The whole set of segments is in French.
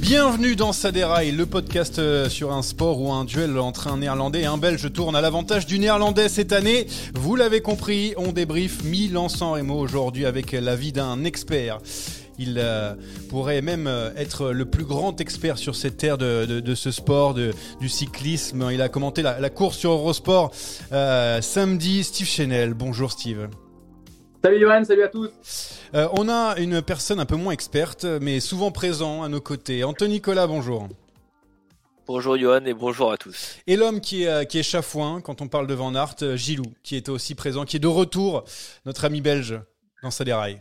Bienvenue dans Saderail, le podcast euh, sur un sport ou un duel entre un néerlandais et un belge tourne à l'avantage du néerlandais cette année. Vous l'avez compris, on débrief Milan-San Remo aujourd'hui avec l'avis d'un expert. Il euh, pourrait même euh, être le plus grand expert sur cette terre de, de- de ce sport, de- du cyclisme. Il a commenté la, la course sur Eurosport euh, samedi. Steve Chenel, bonjour Steve. Salut Johan, salut à tous. Euh, on a une personne un peu moins experte, mais souvent présent à nos côtés. Anthony Nicolas, bonjour. Bonjour Johan et bonjour à tous. Et l'homme qui est, qui est chafouin quand on parle de Van Aert, Gilou, qui était aussi présent, qui est de retour, notre ami belge, dans sa déraille.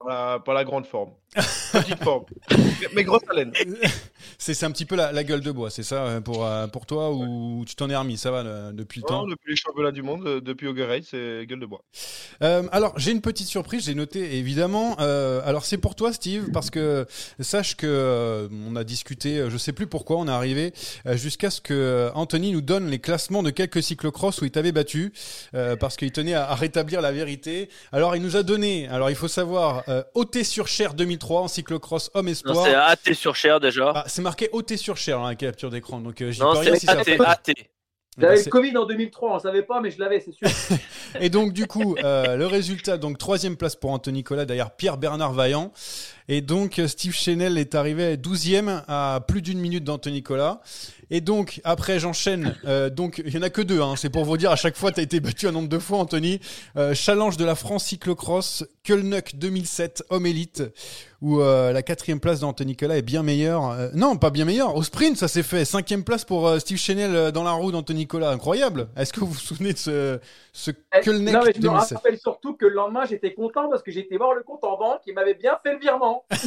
Pas, pas la grande forme. Petite forme. Mais grosse haleine. C'est un petit peu la, la gueule de bois, c'est ça euh, pour, euh, pour toi ou tu t'en es remis, ça va euh, depuis le temps? Non, depuis les championnats du monde, euh, depuis Auguerre, c'est gueule de bois. Euh, alors, j'ai une petite surprise, j'ai noté évidemment. Euh, alors, c'est pour toi, Steve, parce que sache que euh, on a discuté, je sais plus pourquoi on est arrivé jusqu'à ce que Anthony nous donne les classements de quelques cyclocross où il t'avait battu, euh, parce qu'il tenait à, à rétablir la vérité. Alors, il nous a donné, alors il faut savoir, euh, OT sur Cher 2003 en cyclocross homme espoir. c'est AT sur cher déjà. Ah, c'est marqué OT sur Cher dans la capture d'écran, donc euh, j'y non, peux rien c'est si ça AT. Bah, J'avais le Covid en 2003, on ne savait pas, mais je l'avais, c'est sûr. Et donc du coup, euh, le résultat, donc troisième place pour Anthony Nicolas, derrière Pierre-Bernard Vaillant. Et donc Steve Chenel est arrivé 12e à plus d'une minute d'Anthony Nicolas. Et donc après j'enchaîne, euh, donc il y en a que deux, hein, c'est pour vous dire à chaque fois tu as été battu un nombre de fois Anthony. Euh, challenge de la France cyclocross, Kölnuck 2007, homme élite, où euh, la quatrième place d'Anthony Nicolas est bien meilleure. Non, pas bien meilleure, au sprint ça s'est fait. Cinquième place pour Steve Chenel dans la roue d'Anthony Nicolas, incroyable. Est-ce que vous vous souvenez de ce, ce Eh, Kölnuck non, mais je me 2007 rappelle surtout que le lendemain, j'étais content parce que j'étais voir le compte en banque, il m'avait bien fait le virement.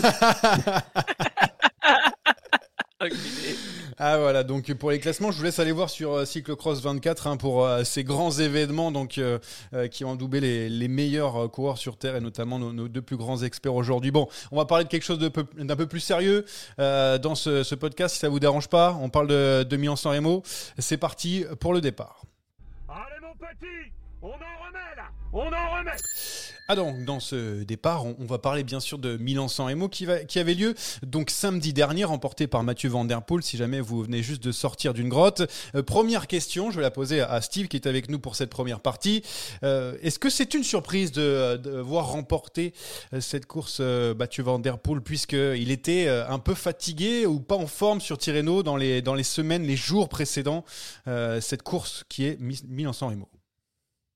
Ah voilà, donc pour les classements, je vous laisse aller voir sur euh, Cyclocross 24 hein, pour euh, ces grands événements donc euh, euh, qui ont doublé les, les meilleurs euh, coureurs sur Terre et notamment nos, nos deux plus grands experts aujourd'hui. Bon, on va parler de quelque chose peu- d'un peu plus sérieux euh, dans ce, ce podcast, si ça vous dérange pas. On parle de, de Milan-San Remo. C'est parti pour le départ. Allez mon petit, on en on en remet. Ah donc dans ce départ, on, va parler bien sûr de Milan-San Remo qui, qui avait lieu donc samedi dernier, remporté par Mathieu Van Der Poel. Si jamais vous venez juste de sortir d'une grotte, Euh, première question, je vais la poser à Steve qui est avec nous pour cette première partie. Euh, Est-ce que c'est une surprise de, voir remporter euh, cette course Mathieu Van Der Poel puisque il était un peu fatigué ou pas en forme sur Tirreno dans les semaines, les jours précédents cette course qui est Mi- Milan-San Remo?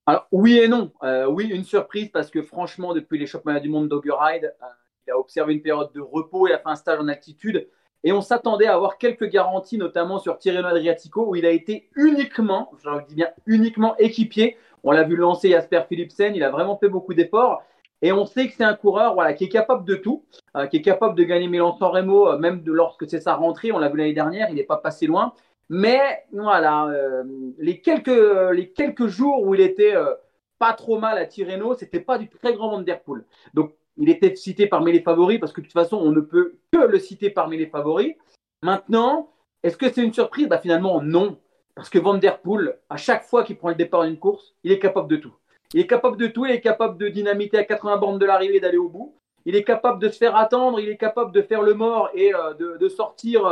Alors, oui et non. Euh, oui, une surprise parce que franchement, depuis les championnats du monde d'Augeride, euh, il a observé une période de repos, il a fait un stage en altitude et on s'attendait à avoir quelques garanties, notamment sur Tirreno Adriatico où il a été uniquement, je dis bien uniquement équipier. On l'a vu lancer Jasper Philipsen, il a vraiment fait beaucoup d'efforts. Et on sait que c'est un coureur voilà, qui est capable de tout, euh, qui est capable de gagner Milan-San Remo, euh, même de, lorsque c'est sa rentrée. On l'a vu l'année dernière, il n'est pas passé loin. Mais voilà, euh, les, quelques, les quelques jours où il était euh, pas trop mal à Tirreno, c'était pas du très grand Van Der Poel. Donc, il était cité parmi les favoris parce que de toute façon, on ne peut que le citer parmi les favoris. Maintenant, est-ce que c'est une surprise? Bah, Finalement, non. Parce que Van Der Poel, à chaque fois qu'il prend le départ d'une course, il est capable de tout. Il est capable de tout, il est capable de dynamiter à 80 bornes de l'arrivée et d'aller au bout. Il est capable de se faire attendre, il est capable de faire le mort et euh, de, sortir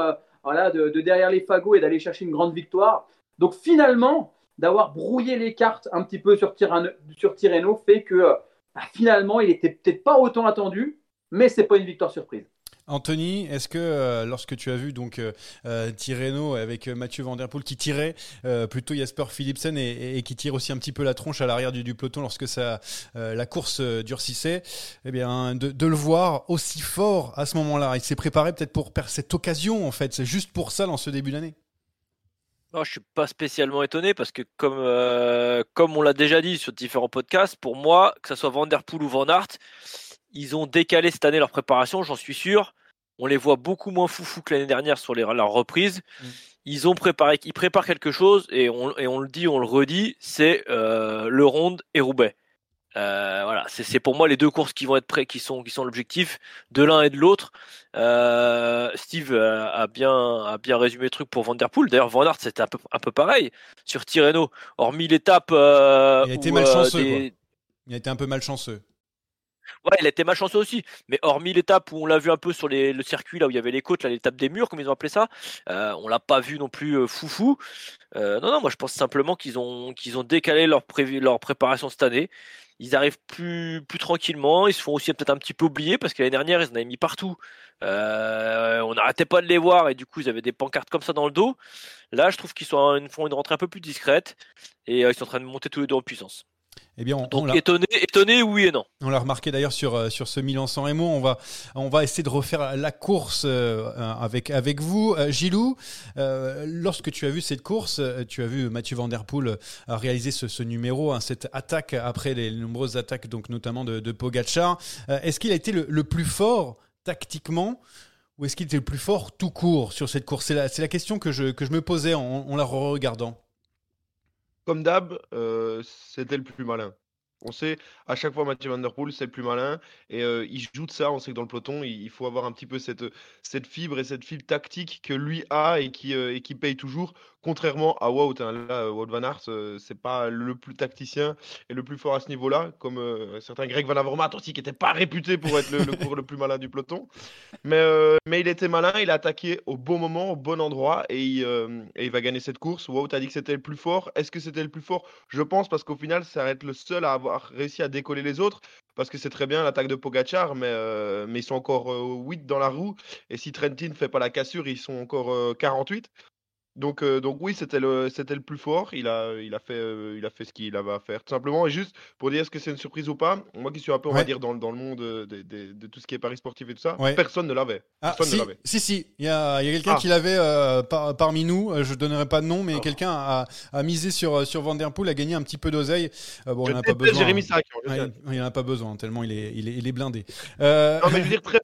voilà, de, de, derrière les fagots et d'aller chercher une grande victoire. Donc finalement, d'avoir brouillé les cartes un petit peu sur Tirreno fait que bah, finalement, il était peut-être pas autant attendu, mais c'est pas une victoire surprise. Anthony, est-ce que euh, lorsque tu as vu donc euh, Tirreno avec euh, Mathieu Van Der Poel qui tirait euh, plutôt Jasper Philipsen et, qui tire aussi un petit peu la tronche à l'arrière du, peloton lorsque ça, euh, la course durcissait, eh bien de, le voir aussi fort à ce moment-là, il s'est préparé peut-être pour cette occasion en fait, c'est juste pour ça dans ce début d'année. Non, je suis pas spécialement étonné parce que comme, euh, comme on l'a déjà dit sur différents podcasts, pour moi, que ce soit Van Der Poel ou Van Aert, ils ont décalé cette année leur préparation, j'en suis sûr. On les voit beaucoup moins foufou que l'année dernière sur les, leur reprise. Mm. Ils ont préparé, ils préparent quelque chose et on, et on le dit, on le redit, c'est euh, le Ronde et Roubaix. Euh, voilà, c'est pour moi les deux courses qui vont être prêts, qui sont qui sont l'objectif de l'un et de l'autre. Euh, Steve a, bien a bien résumé le truc pour Van Der Poel. D'ailleurs, Van Aert c'était un peu un peu pareil sur Tirreno. Hormis l'étape, euh, Il a été malchanceux, des- Il a été un peu malchanceux. Ouais, il a été malchanceux aussi. Mais hormis l'étape où on l'a vu un peu sur le circuit, là où il y avait les côtes, l'étape des murs, comme ils ont appelé ça, euh, on l'a pas vu non plus euh, foufou. Euh, non, non, moi je pense simplement qu'ils ont, qu'ils ont décalé leur, prévu, leur préparation cette année. Ils arrivent plus, plus tranquillement. Ils se font aussi peut-être un petit peu oublier parce que l'année dernière, ils en avaient mis partout. Euh, on n'arrêtait pas de les voir et du coup, ils avaient des pancartes comme ça dans le dos. Là, je trouve qu'ils font une rentrée un peu plus discrète et ils sont en train de monter tous les deux en puissance. Eh bien, on, on Donc étonné, étonné, oui et non. On l'a remarqué d'ailleurs sur, euh, sur ce Milan-San Remo. On va, on va essayer de refaire la course euh, avec, avec vous. Euh, Gilou, lorsque tu as vu cette course, tu as vu Mathieu Van Der Poel réaliser ce, ce numéro, hein, cette attaque après les nombreuses attaques, donc notamment de, de Pogacar. Est-ce qu'il a été le, le plus fort tactiquement ou est-ce qu'il était le plus fort tout court sur cette course? C'est la, c'est la question que je, que je me posais en, en la regardant. Comme d'hab, c'était le plus malin. On sait, à chaque fois, Mathieu Van c'est le plus malin. Et il joue de ça. On sait que dans le peloton, il, faut avoir un petit peu cette, cette fibre et cette fibre tactique que lui a et qui, et qui paye toujours. Contrairement à Wout. hein. Là, Wout Van Aert, euh, c'est pas le plus tacticien et le plus fort à ce niveau-là. Comme euh, certains Greg Van Avermaet aussi, qui n'était pas réputé pour être le, le plus malin du peloton. Mais, euh, mais il était malin. Il a attaqué au bon moment, au bon endroit. Et il, euh, va gagner cette course. Wout a dit que c'était le plus fort. Est-ce que c'était le plus fort? Je pense parce qu'au final, ça va être le seul à avoir réussi à décoller les autres. Parce que c'est très bien l'attaque de Pogachar, mais, euh, mais ils sont encore euh, 8 dans la roue. Et si Trentin ne fait pas la cassure, ils sont encore euh, 48. Donc, euh, donc oui, c'était le, c'était le plus fort. Il a, il, a fait, euh, il a fait ce qu'il avait à faire, tout simplement. Et juste pour dire est-ce que c'est une surprise ou pas, moi qui suis un peu, on Ouais. va dire, dans, le- dans le monde euh, de tout ce qui est paris sportif et tout ça, Ouais. personne ne l'avait. Ah, Personne ne si, l'avait. si, si, il y a, il y a quelqu'un Ah. qui l'avait euh, par- parmi nous, je donnerai pas de nom, mais Ah. quelqu'un a, a misé sur, sur Van Der Poel, a gagné un petit peu d'oseille. Bon, Je il en a pas besoin. Jérémy Ouais, sais. il, a pas besoin, tellement il est, il est, il est blindé. Non, mais je veux dire, très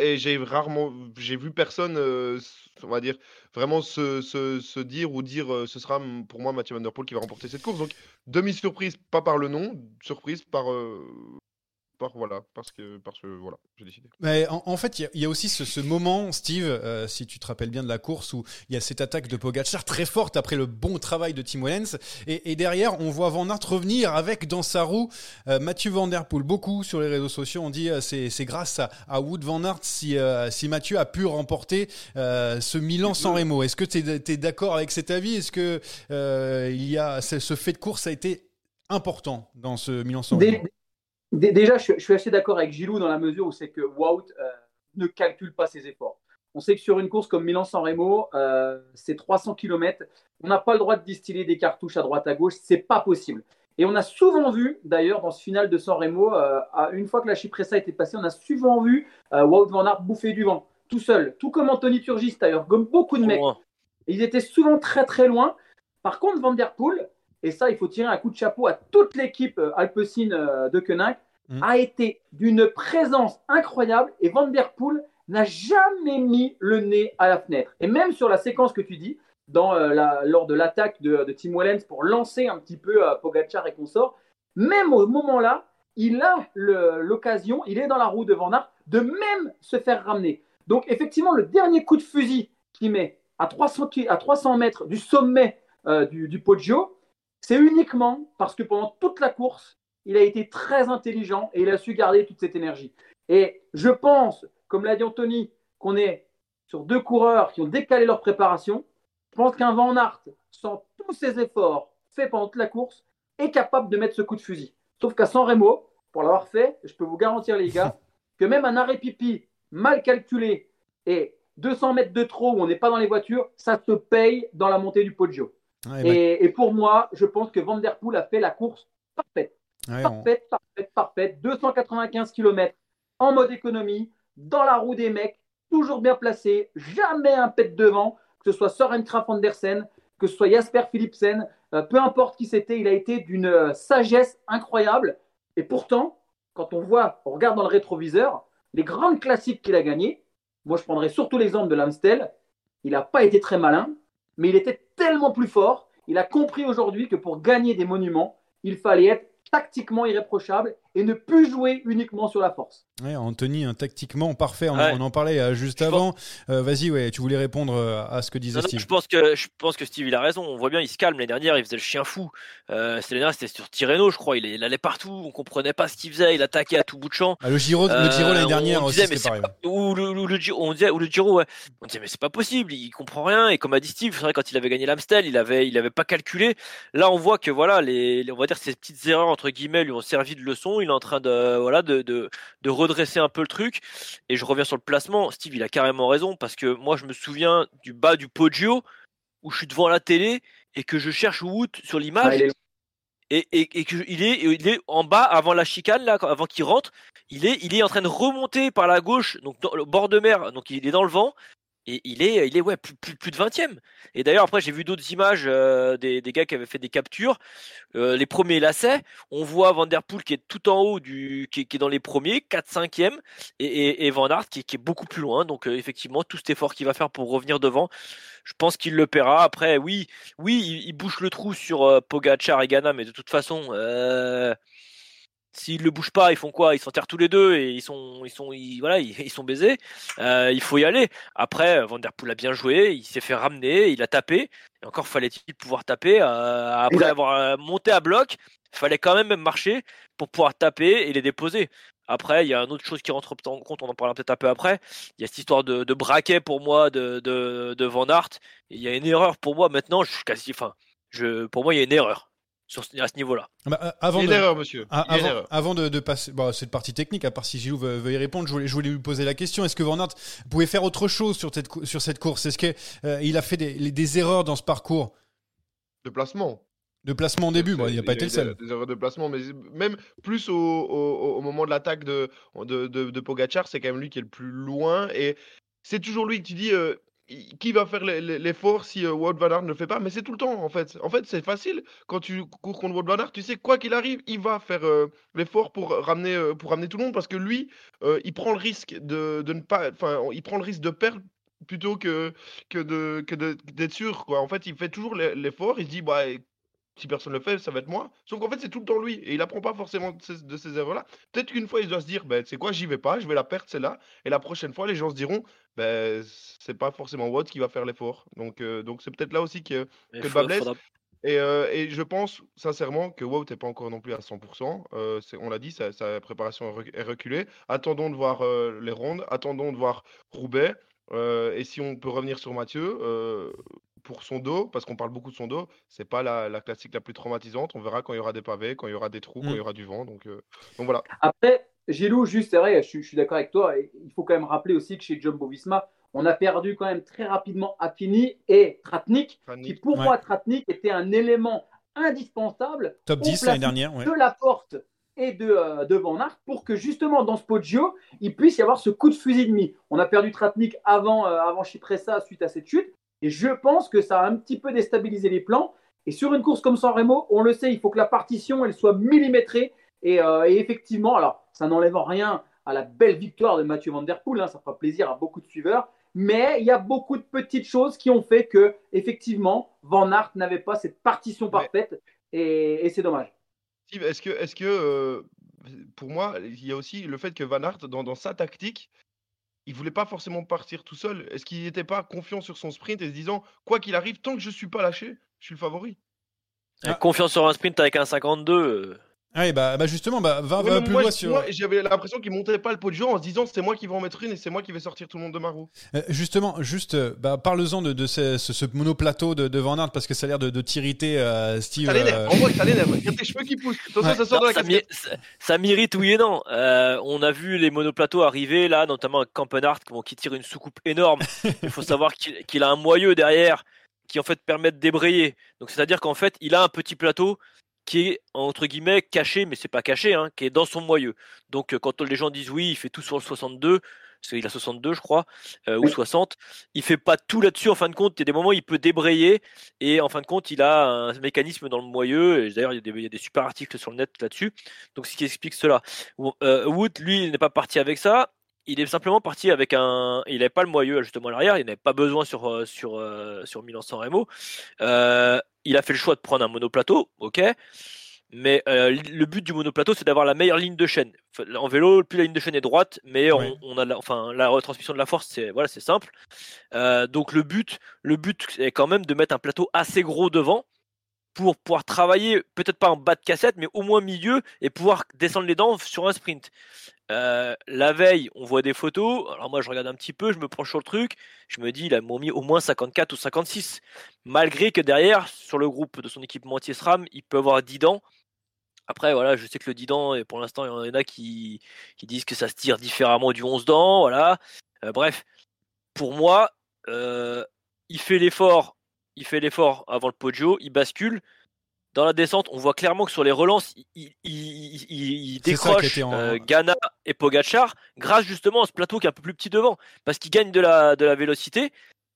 et j'ai rarement, j'ai vu personne, on va dire, vraiment se, se, dire ou dire ce sera pour moi Mathieu Van Der Poel qui va remporter cette course. Donc, demi-surprise, pas par le nom, surprise par, par voilà, parce que, parce que voilà, j'ai décidé. Mais en, en fait, il y a- il y, a aussi ce, ce moment, Steve, euh, si tu te rappelles bien de la course, où il y a cette attaque de Pogacar très forte après le bon travail de Tim Wellens. Et, et derrière, on voit Van Aert revenir avec dans sa roue euh, Mathieu Van Der Poel. Beaucoup sur les réseaux sociaux ont dit euh, c'est c'est grâce à, à Wood Van Aert si, euh, si Mathieu a pu remporter euh, ce Milan sans Remo. Est-ce que tu es, d'accord avec cet avis? Est-ce que euh, il y a, ce, ce fait de course a été important dans ce Milan sans Dé- Remo? Déjà, je, je suis assez d'accord avec Gilou dans la mesure où c'est que Wout euh, ne calcule pas ses efforts. On sait que sur une course comme Milan-San Remo, euh, c'est 300 km. On n'a pas le droit de distiller des cartouches à droite à gauche. C'est pas possible. Et on a souvent vu, d'ailleurs, dans ce final de San Remo, euh, une fois que la Chypressa était passée, on a souvent vu Wout van Aert bouffer du vent, tout seul, tout comme Anthony Turgis d'ailleurs, comme beaucoup de mecs. Ils étaient souvent très très loin. Par contre, Van Der Poel, et ça, il faut tirer un coup de chapeau à toute l'équipe euh, Alpecin euh, de Koenig, Mm. a été d'une présence incroyable. Et Van Der Poel n'a jamais mis le nez à la fenêtre. Et même sur la séquence que tu dis, dans, euh, la- lors de l'attaque de, de Tim Wellens pour lancer un petit peu euh, Pogacar et consort, même au moment-là, il a l'occasion, il est dans la roue de Van Aert, de même se faire ramener. Donc effectivement, le dernier coup de fusil qu'il met à 300, ki- à 300 mètres du sommet euh, du, du Poggio, c'est uniquement parce que pendant toute la course, il a été très intelligent et il a su garder toute cette énergie. Et je pense, comme l'a dit Anthony, qu'on est sur deux coureurs qui ont décalé leur préparation. Je pense qu'un Van Aert, sans tous ses efforts faits pendant toute la course, est capable de mettre ce coup de fusil. Sauf qu'à San Remo, pour l'avoir fait, je peux vous garantir, les gars, que même un arrêt pipi mal calculé et 200 mètres de trop où on n'est pas dans les voitures, ça se paye dans la montée du Poggio. Ouais, bah, Et, et pour moi, je pense que Van Der Poel a fait la course parfaite. ouais, on- Parfaite, parfaite, parfaite. 295 km en mode économie, dans la roue des mecs, toujours bien placé, jamais un pet devant, que ce soit Soren Kraf Andersen, que ce soit Jasper Philipsen, euh, peu importe qui c'était, il a été d'une euh, sagesse incroyable. Et pourtant, quand on voit, on regarde dans le rétroviseur, les grandes classiques qu'il a gagnées, moi je prendrais surtout l'exemple de l'Amstel, il n'a pas été très malin, mais il était tellement plus fort, il a compris aujourd'hui que pour gagner des monuments, il fallait être tactiquement irréprochable et ne plus jouer uniquement sur la force. Ouais, Anthony, un tactiquement parfait. On, Ouais. on en parlait euh, juste Je avant. Euh, Vas-y, ouais, tu voulais répondre euh, à ce que disait Non, non, Steve. je pense que je pense que Steve il a raison. On voit bien, il se calme. L'année dernière, il faisait le chien fou. Euh, c'était l'année dernière, c'était sur Tirreno, je crois. Il, il allait partout. On comprenait pas ce qu'il faisait. Il attaquait à tout bout de champ. Ah, le Giro, le Euh, Giro l'année on dernière aussi, disait, mais pareil. pas- ou le, ou le Giro, on disait, ou le Giro, ouais. On disait, mais c'est pas possible, il comprend rien. Et comme a dit Steve, c'est vrai, quand il avait gagné l'Amstel, il avait, il avait pas calculé. Là, on voit que, voilà, les, les- on va dire, ces petites erreurs, entre guillemets, lui ont servi de leçon. Il est en train de, voilà, de, de, de redresser un peu le truc. Et je reviens sur le placement. Steve, il a carrément raison parce que moi, je me souviens du bas du Poggio où je suis devant la télé et que je cherche Wood sur l'image. Ah, est- et, et, et que il est, il est en bas avant la chicane là, avant qu'il rentre, il est, il est en train de remonter par la gauche, donc dans le bord de mer, donc il est dans le vent et il est, il est ouais plus, plus, de 20e. Et d'ailleurs après j'ai vu d'autres images euh, des, des gars qui avaient fait des captures, Euh, les premiers lacets, on voit Van Der Poel qui est tout en haut du, qui, est- qui est dans les premiers, 4 5e et, Van Aert qui, est- beaucoup plus loin. Donc euh, effectivement tout cet effort qu'il va faire pour revenir devant, je pense qu'il le paiera. Après oui, oui, il, bouche le trou sur Pogacar et Ghana, mais de toute façon, s'ils le bougent pas, ils font quoi? Ils s'enterrent tous les deux et ils sont, ils sont, ils, voilà, ils, ils sont baisés. Euh, il faut y aller. Après, Van der Poel a bien joué, il s'est fait ramener, il a tapé. Et encore fallait-il pouvoir taper euh, après avoir euh, monté à bloc. Il fallait quand même marcher pour pouvoir taper et les déposer. Après, il y a une autre chose qui rentre en compte, on en parlera peut-être un peu après. Il y a cette histoire de, de braquet pour moi de, de, de Van. Et il y a une erreur pour moi maintenant. Je suis quasi, enfin, je, pour moi, il y a une erreur sur ce- à ce niveau-là. Bah, euh, Il avant y a une de, erreur, monsieur. Ah, Il y a une avant, erreur. avant de, de passer, bon, cette partie technique, à part si Gilou veut, veut y répondre, je voulais, je voulais lui poser la question. Est-ce que Van Aert pouvait faire autre chose sur cette, cou- sur cette course? Est-ce qu'il a fait des, les- des erreurs dans ce parcours? De placement. de placement au début Bon, Il n'a pas été le eu seul. Des, des erreurs de placement, mais même plus au, au- au moment de l'attaque de, de, de, de Pogacar, c'est quand même lui qui est le plus loin. Et c'est toujours lui que tu dis euh, qui va faire l'e- l'e- l'effort si euh, Wout Van Aert ne le fait pas. Mais c'est tout le temps, en fait. En fait, c'est facile. Quand tu cours contre Wout Van Aert, tu sais, quoi qu'il arrive, il va faire euh, l'effort pour ramener, euh, pour ramener tout le monde parce que lui, il prend le risque de, de ne pas. Enfin, il prend le risque de perdre plutôt que, que d'être sûr. En fait, il fait toujours l'e- l'effort, il se dit bah si personne le fait, ça va être moi. Sauf qu'en fait, c'est tout le temps lui et il apprend pas forcément de ces, erreurs-là. Peut-être qu'une fois, il doit se dire ben c'est quoi, j'y vais pas, je vais la perdre celle-là et la prochaine fois, les gens se diront ben c'est pas forcément Watt qui va faire l'effort. Donc euh, donc c'est peut-être là aussi que Que le bas blesse. et, euh, et je pense sincèrement que Wout n'est pas encore non plus à 100%. Euh, c'est- on l'a dit, sa, sa préparation est rec- est reculée. Attendons de voir les rondes, attendons de voir Roubaix. Et si on peut revenir sur Mathieu, pour son dos, parce qu'on parle beaucoup de son dos, c'est pas la, la classique la plus traumatisante. On verra quand il y aura des pavés, quand il y aura des trous, quand il y aura du vent. Donc, donc voilà. Après, Gilou, juste, c'est vrai, je, suis- je suis d'accord avec toi. et il faut quand même rappeler aussi que chez Jumbo Visma, on a perdu quand même très rapidement Affini et Tratnik, qui pour Ouais. moi, Tratnik était un élément indispensable Top au 10 l'année dernière. ouais. de la porte et de, euh, de Van Aert pour que justement dans ce Poggio, il puisse y avoir ce coup de fusil de mi. On a perdu Tratnik avant, euh, avant Chypressa suite à cette chute et je pense que ça a un petit peu déstabilisé les plans. Et sur une course comme San Remo, on le sait, il faut que la partition elle soit millimétrée et, euh, et effectivement, alors ça n'enlève en rien à la belle victoire de Mathieu Van Der Poel, hein, ça fera plaisir à beaucoup de suiveurs, mais il y a beaucoup de petites choses qui ont fait que effectivement Van Aert n'avait pas cette partition Mais- parfaite et, et c'est dommage. Steve, est-ce que, est-ce que euh, pour moi, il y a aussi le fait que Van Aert, dans, dans sa tactique, il voulait pas forcément partir tout seul. Est-ce qu'il n'était pas confiant sur son sprint et se disant, quoi qu'il arrive, tant que je suis pas lâché, je suis le favori? Ah. Confiance sur un sprint avec un 52. Euh, Ah, et bah, bah justement, bah, va, Ouais, va plus moi, loin sur. moi, j'avais l'impression qu'il montait pas le pot de jour en se disant c'est moi qui vais en mettre une et c'est moi qui vais sortir tout le monde de ma roue. Euh, justement, juste, euh, bah, parle-en de, de ce, ce, ce monoplateau de, de Van Aert parce que ça a l'air de, de t'irriter, euh, Steve. Ça l'énerve, euh, en vrai, ça l'énerve. Regarde tes cheveux qui poussent. Attention, Ouais. ça sort de la ça, ça- m'irrite oui et non. Euh, on a vu les monoplateaux arriver là, notamment avec Campenart bon, qui tire une soucoupe énorme. Il faut savoir qu'il qu'il a un moyeu derrière qui en fait permet de débrayer. Donc c'est-à-dire qu'en fait il a un petit plateau qui est entre guillemets caché, mais c'est pas caché, hein, qui est dans son moyeu. Donc euh, quand les gens disent oui, il fait tout sur le 62, parce qu'il a 62 je crois, ou 60. Il fait pas tout là-dessus en fin de compte, il y a des moments où il peut débrayer et en fin de compte il a un mécanisme dans le moyeu, et d'ailleurs il, y a des super articles sur le net là-dessus, donc ce qui explique cela. Wood lui il n'est pas parti avec ça, il est simplement parti avec un. Il n'avait pas le moyeu justement à l'arrière, il n'avait pas besoin sur, sur, sur Milan-San Remo. Il a fait le choix de prendre un monoplateau, ok. Mais euh, le but du monoplateau, c'est d'avoir la meilleure ligne de chaîne. En vélo, plus la ligne de chaîne est droite, mais on, a la, enfin, la retransmission de la force, c'est voilà, c'est simple. Euh, donc le but, le but est quand même de mettre un plateau assez gros devant pour pouvoir travailler, peut-être pas en bas de cassette, mais au moins milieu et pouvoir descendre les dents sur un sprint. Euh, la veille, on voit des photos. Alors moi, je regarde un petit peu, je me prends sur le truc. Je me dis, il a mis au moins 54 ou 56. Malgré que derrière, sur le groupe de son équipement anti-SRAM, il peut avoir 10 dents. Après, voilà, je sais que le 10 dents, pour l'instant, il y en a qui, disent que ça se tire différemment du 11 dents. Euh, bref, pour moi, euh, il fait l'effort. Il fait l'effort avant le Poggio, il bascule. Dans la descente, on voit clairement que sur les relances, il, il, décroche euh, Ghana et Pogachar grâce justement à ce plateau qui est un peu plus petit devant, parce qu'il gagne de la, de la vélocité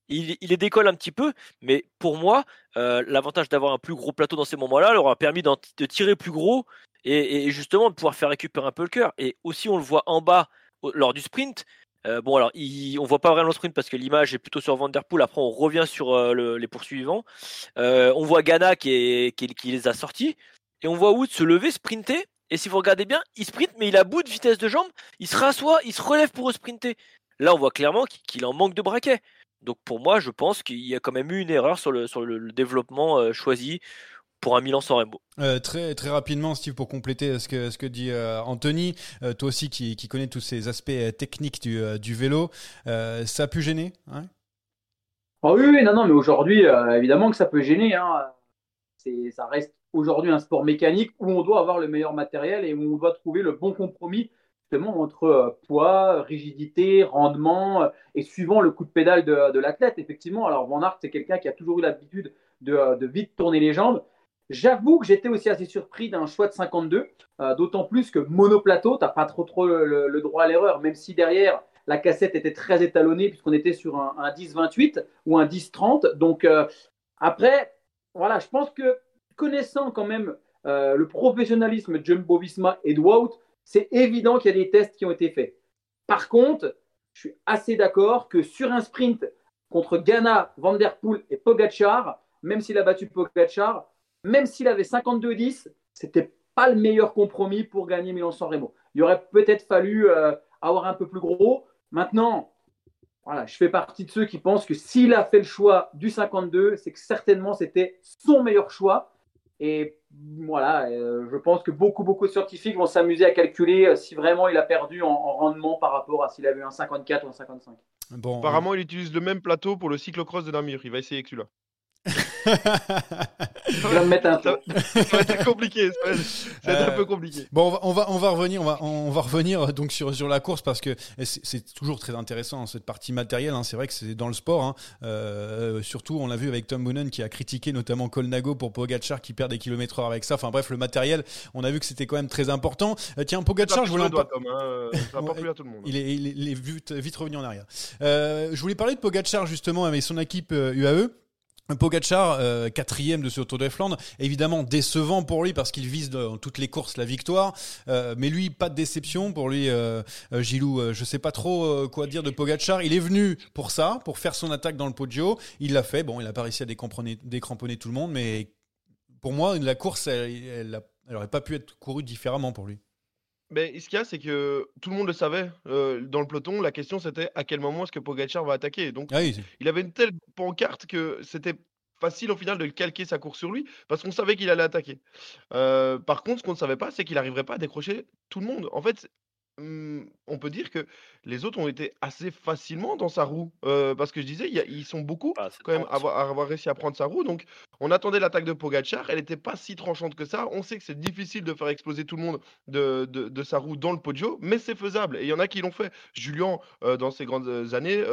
il, les décolle un petit peu, mais pour moi, euh, l'avantage d'avoir un plus gros plateau dans ces moments-là leur a permis de tirer plus gros et, justement de pouvoir faire récupérer un peu le cœur. Et aussi, on le voit en bas lors du sprint. Euh, bon, alors, on voit pas vraiment le sprint parce que l'image est plutôt sur Vanderpool. Après, on revient sur euh, les poursuivants. on voit Ghana qui, les a sortis. Et on voit Wood se lever, sprinter. Et si vous regardez bien, il sprint, mais il a bout de vitesse de jambe. Il se rassoit, il se relève pour sprinter. Là, on voit clairement qu'il en manque de braquet. Donc pour moi, je pense qu'il y a quand même eu une erreur sur le, développement euh, choisi pour un Milan sans Remo. Euh, très, très rapidement, Steve, pour compléter ce que, ce que dit euh, Anthony, toi aussi qui, qui connais tous ces aspects techniques du, du vélo, ça a pu gêner hein? Ah oui, oui, non, non, mais aujourd'hui, évidemment que ça peut gêner. Hein. Ça reste aujourd'hui un sport mécanique où on doit avoir le meilleur matériel et où on doit trouver le bon compromis entre euh, poids, rigidité, rendement euh, et suivant le coup de pédale de, l'athlète. Effectivement, alors Van Aert, c'est quelqu'un qui a toujours eu l'habitude de, euh, vite tourner les jambes. J'avoue que j'étais aussi assez surpris d'un choix de 52, d'autant plus que monoplateau, tu n'as pas trop, trop le, droit à l'erreur, même si derrière la cassette était très étalonnée puisqu'on était sur un, 10-28 ou un 10-30. Donc après, voilà, je pense que connaissant quand même le professionnalisme de Jumbo-Visma et de c'est évident qu'il y a des tests qui ont été faits. Par contre, je suis assez d'accord que sur un sprint contre Ghana, Van Der Poel et Pogachar, même s'il a battu Pogachar, même s'il avait 52-10, c'était pas le meilleur compromis pour gagner Milan-San Remo. Il aurait peut-être fallu euh, avoir un peu plus gros. Maintenant, voilà, je fais partie de ceux qui pensent que s'il a fait le choix du 52, c'est que certainement c'était son meilleur choix. Et voilà, euh, je pense que beaucoup, beaucoup de scientifiques vont s'amuser à calculer euh, si vraiment il a perdu en, rendement par rapport à s'il avait un 54 ou un 55. Bon, Apparemment, il utilise le même plateau pour le cyclocross de Namur. Il va essayer avec celui-là. Je vais me mettre un peu. Ça va être compliqué. C'est un peu compliqué. Bon, on va, on va, revenir, on va, on va revenir euh, donc sur, sur la course parce que c'est toujours très intéressant hein, cette partie matérielle. Hein. c'est vrai que c'est dans le sport. Hein. Euh, surtout, on l'a vu avec Tom Boonen qui a critiqué notamment Colnago pour Pogacar qui perd des kilomètres heure avec ça. Enfin bref, le matériel, on a vu que c'était quand même très important. Euh, tiens, Pogacar, je voulais en parler. Il est, il est, vite, vite revenu en arrière. je voulais parler de Pogacar justement avec son équipe UAE. Pogachar, euh, quatrième de ce Tour de Flandre, évidemment décevant pour lui parce qu'il vise dans toutes les courses la victoire, euh, mais lui pas de déception pour lui, euh, Gilou. je sais pas trop quoi dire de Pogachar. Il est venu pour ça, pour faire son attaque dans le Poggio. Il l'a fait. Bon, il a pas réussi à décramponner, tout le monde, mais pour moi, la course, elle, elle aurait pas pu être courue différemment pour lui. Mais ce qu'il y a, c'est que tout le monde le savait dans le peloton. La question, c'était à quel moment est-ce que Pogacar va attaquer? Donc, ah il avait une telle pancarte que c'était facile au final de calquer sa course sur lui parce qu'on savait qu'il allait attaquer. par contre, ce qu'on ne savait pas, c'est qu'il n'arriverait pas à décrocher tout le monde. En fait, Mmh, on peut dire que les autres ont été assez facilement dans sa roue. parce que je disais, ils sont beaucoup ah, quand même à avoir, réussi à prendre sa roue. Donc, on attendait l'attaque de Pogachar. Elle n'était pas si tranchante que ça. On sait que c'est difficile de faire exploser tout le monde de, sa roue dans le podio, mais c'est faisable. Et il y en a qui l'ont fait. Julien, dans ses grandes années,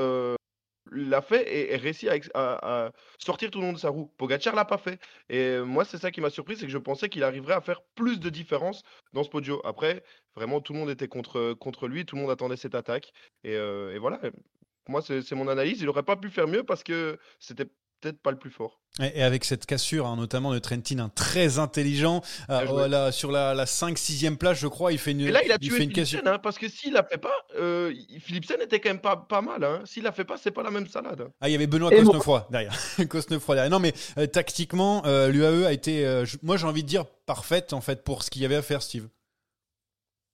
l'a fait et, et réussi à, sortir tout le monde de sa roue. Pogacar l'a pas fait. Et moi, c'est ça qui m'a surpris, c'est que je pensais qu'il arriverait à faire plus de différence dans ce podio. Après, vraiment, tout le monde était contre, contre lui, tout le monde attendait cette attaque. Et, et voilà, moi, c'est mon analyse. Il aurait pas pu faire mieux parce que c'était peut-être pas le plus fort. Et et avec cette cassure, hein, notamment de Trentin, très intelligent, euh, voilà, sur la, la 5-6e place, je crois, il fait une, Et là, il a tué fait une cassure. Hein, parce que s'il la fait pas, euh, il- Philipsen était quand même pas, pas mal. Hein. S'il la fait pas, c'est pas la même salade. Ah, il y avait Benoît Cosnefroy derrière. Cosnefroy derrière. Non, mais euh, tactiquement, euh, l'UAE a été, euh, moi j'ai envie de dire, parfaite en fait pour ce qu'il y avait à faire, Steve.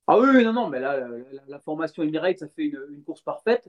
Ah oui, oui, non, non, mais là, la, la- la formation Emirates, ça fait une, une course parfaite.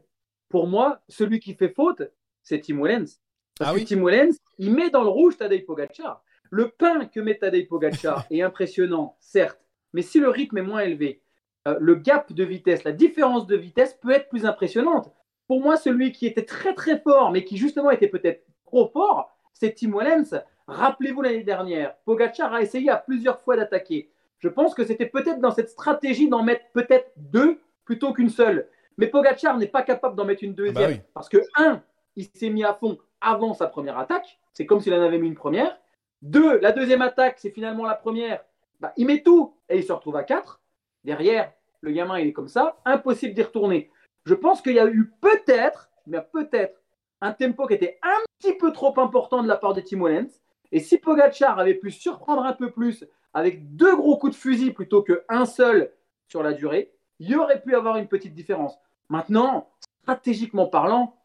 Pour moi, celui qui fait faute, c'est Tim Wellens. Parce Ah que oui Tim Wellens, il met dans le rouge Tadej Pogacar. Le pain que met Tadej Pogacar est impressionnant, certes, mais si le rythme est moins élevé, euh, le gap de vitesse, la différence de vitesse peut être plus impressionnante. Pour moi, celui qui était très très fort, mais qui justement était peut-être trop fort, c'est Tim Wellens. Rappelez-vous l'année dernière, Pogacar a essayé à plusieurs fois d'attaquer. Je pense que c'était peut-être dans cette stratégie d'en mettre peut-être deux plutôt qu'une seule. Mais Pogacar n'est pas capable d'en mettre une deuxième. bah oui. Parce que, un, il s'est mis à fond avant sa première attaque. C'est comme s'il en avait mis une première. Deux, la deuxième attaque, c'est finalement la première. Bah, il met tout et il se retrouve à quatre. Derrière, le gamin, il est comme ça. Impossible d'y retourner. Je pense qu'il y a eu peut-être, mais peut-être, un tempo qui était un petit peu trop important de la part de Tim Wellens. Et si Pogacar avait pu surprendre un peu plus avec deux gros coups de fusil plutôt qu'un seul sur la durée, il y aurait pu avoir une petite différence. Maintenant, stratégiquement parlant,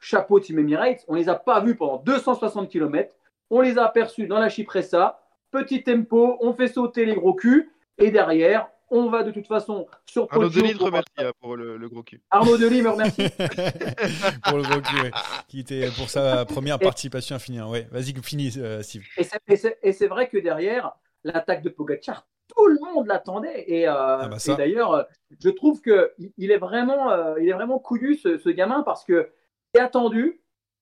chapeau Team Emirates, on les a pas vus pendant 260 km. On les a aperçus dans la Chypressa, petit tempo, on fait sauter les gros culs, et derrière, on va de toute façon sur Arnaud Delis te pour- remercie hein, pour le, le gros cul. Arnaud Delis me remercie. pour le gros cul, ouais, qui était pour sa première participation à finir. Ouais, vas-y, finis, euh, Steve. Et c'est- vrai que derrière, l'attaque de Pogacar, tout le monde l'attendait. Et, euh, bah ça. et d'ailleurs, euh, je trouve qu'il il est vraiment, euh, il est vraiment couillu ce, ce gamin parce que c'est attendu,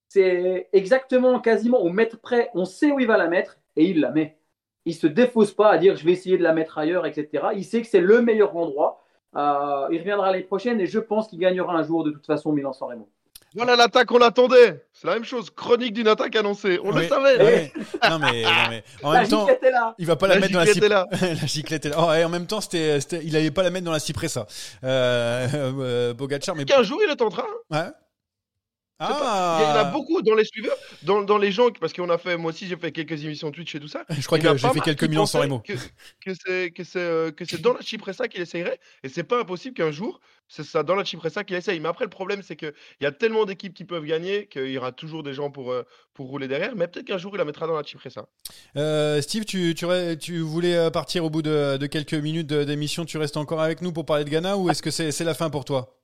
c'est exactement quasiment au mètre près, on sait où il va la mettre et il la met. Il se défausse pas à dire je vais essayer de la mettre ailleurs, etc. Il sait que c'est le meilleur endroit. Euh, il reviendra l'année prochaine et je pense qu'il gagnera un jour de toute façon Milan-San Remo. Voilà l'attaque, on l'attendait. C'est la même chose. Chronique d'une attaque annoncée. On le savait. ouais. Non, mais, non, mais en La même temps, est là. il va pas la, La mettre dans la là. la giclette est là. Oh, et en même temps, c'était, il allait pas la mettre dans la cypressa. Euh, euh, Pogacar, mais Qu'un jour il le tentera. ouais. Pas- Il y en a Ah, beaucoup dans les suiveurs, dans, dans les gens, parce qu'on a fait, moi aussi j'ai fait quelques émissions Twitch et tout ça. je crois que j'ai fait quelques millions sans Remo. Que, que c'est que c'est euh, que c'est dans la Chypressa qu'il essayerait, et c'est pas impossible qu'un jour c'est ça dans la Chypressa qu'il essaye. Mais après le problème c'est que il y a tellement d'équipes qui peuvent gagner qu'il y aura toujours des gens pour euh, pour rouler derrière. Mais peut-être qu'un jour il la mettra dans la Chypressa. Euh, Steve, tu, tu, tu voulais euh, partir au bout de, de quelques minutes d'émission. Tu restes encore avec nous pour parler de Ghana ou est-ce que c'est, c'est la fin pour toi?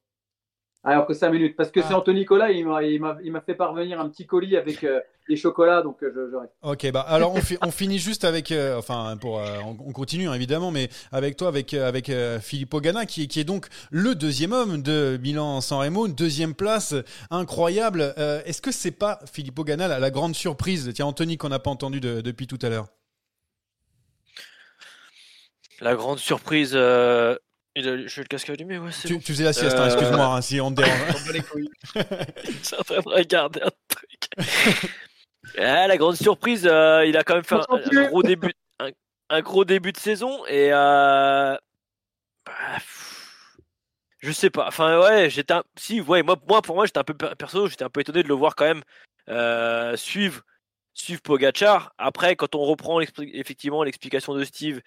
Alors que 5 minutes, parce que Ah. c'est Anthony Nicolas, il m'a, il, m'a, il m'a fait parvenir un petit colis avec euh, des chocolats, donc euh, je, je reste. Ok, bah alors on, fi- on finit juste avec, euh, enfin pour, euh, on, on continue hein, évidemment, mais avec toi, avec avec euh, Filippo Ganna, qui, est- qui est donc le deuxième homme de Milan San Remo, une deuxième place incroyable. Euh, Est-ce que c'est pas Filippo Ganna la, la grande surprise? Tiens, Anthony qu'on n'a pas entendu de- depuis tout à l'heure. La grande surprise. Il a- Je vais le casque allumé, ouais, Tu, bon. tu faisais la sieste, hein, Euh, excuse-moi hein, si on te dérange. Me regarder un truc. Ah, la grande surprise, euh, il a quand même fait un, un gros début, un, un gros début de saison et euh, bah, pff, je sais pas. Enfin ouais, j'étais un- si ouais moi moi pour moi j'étais un peu per- perso, j'étais un peu étonné de le voir quand même euh, suivre suivre Pogachar. Après quand on reprend effectivement l'explication de Steve,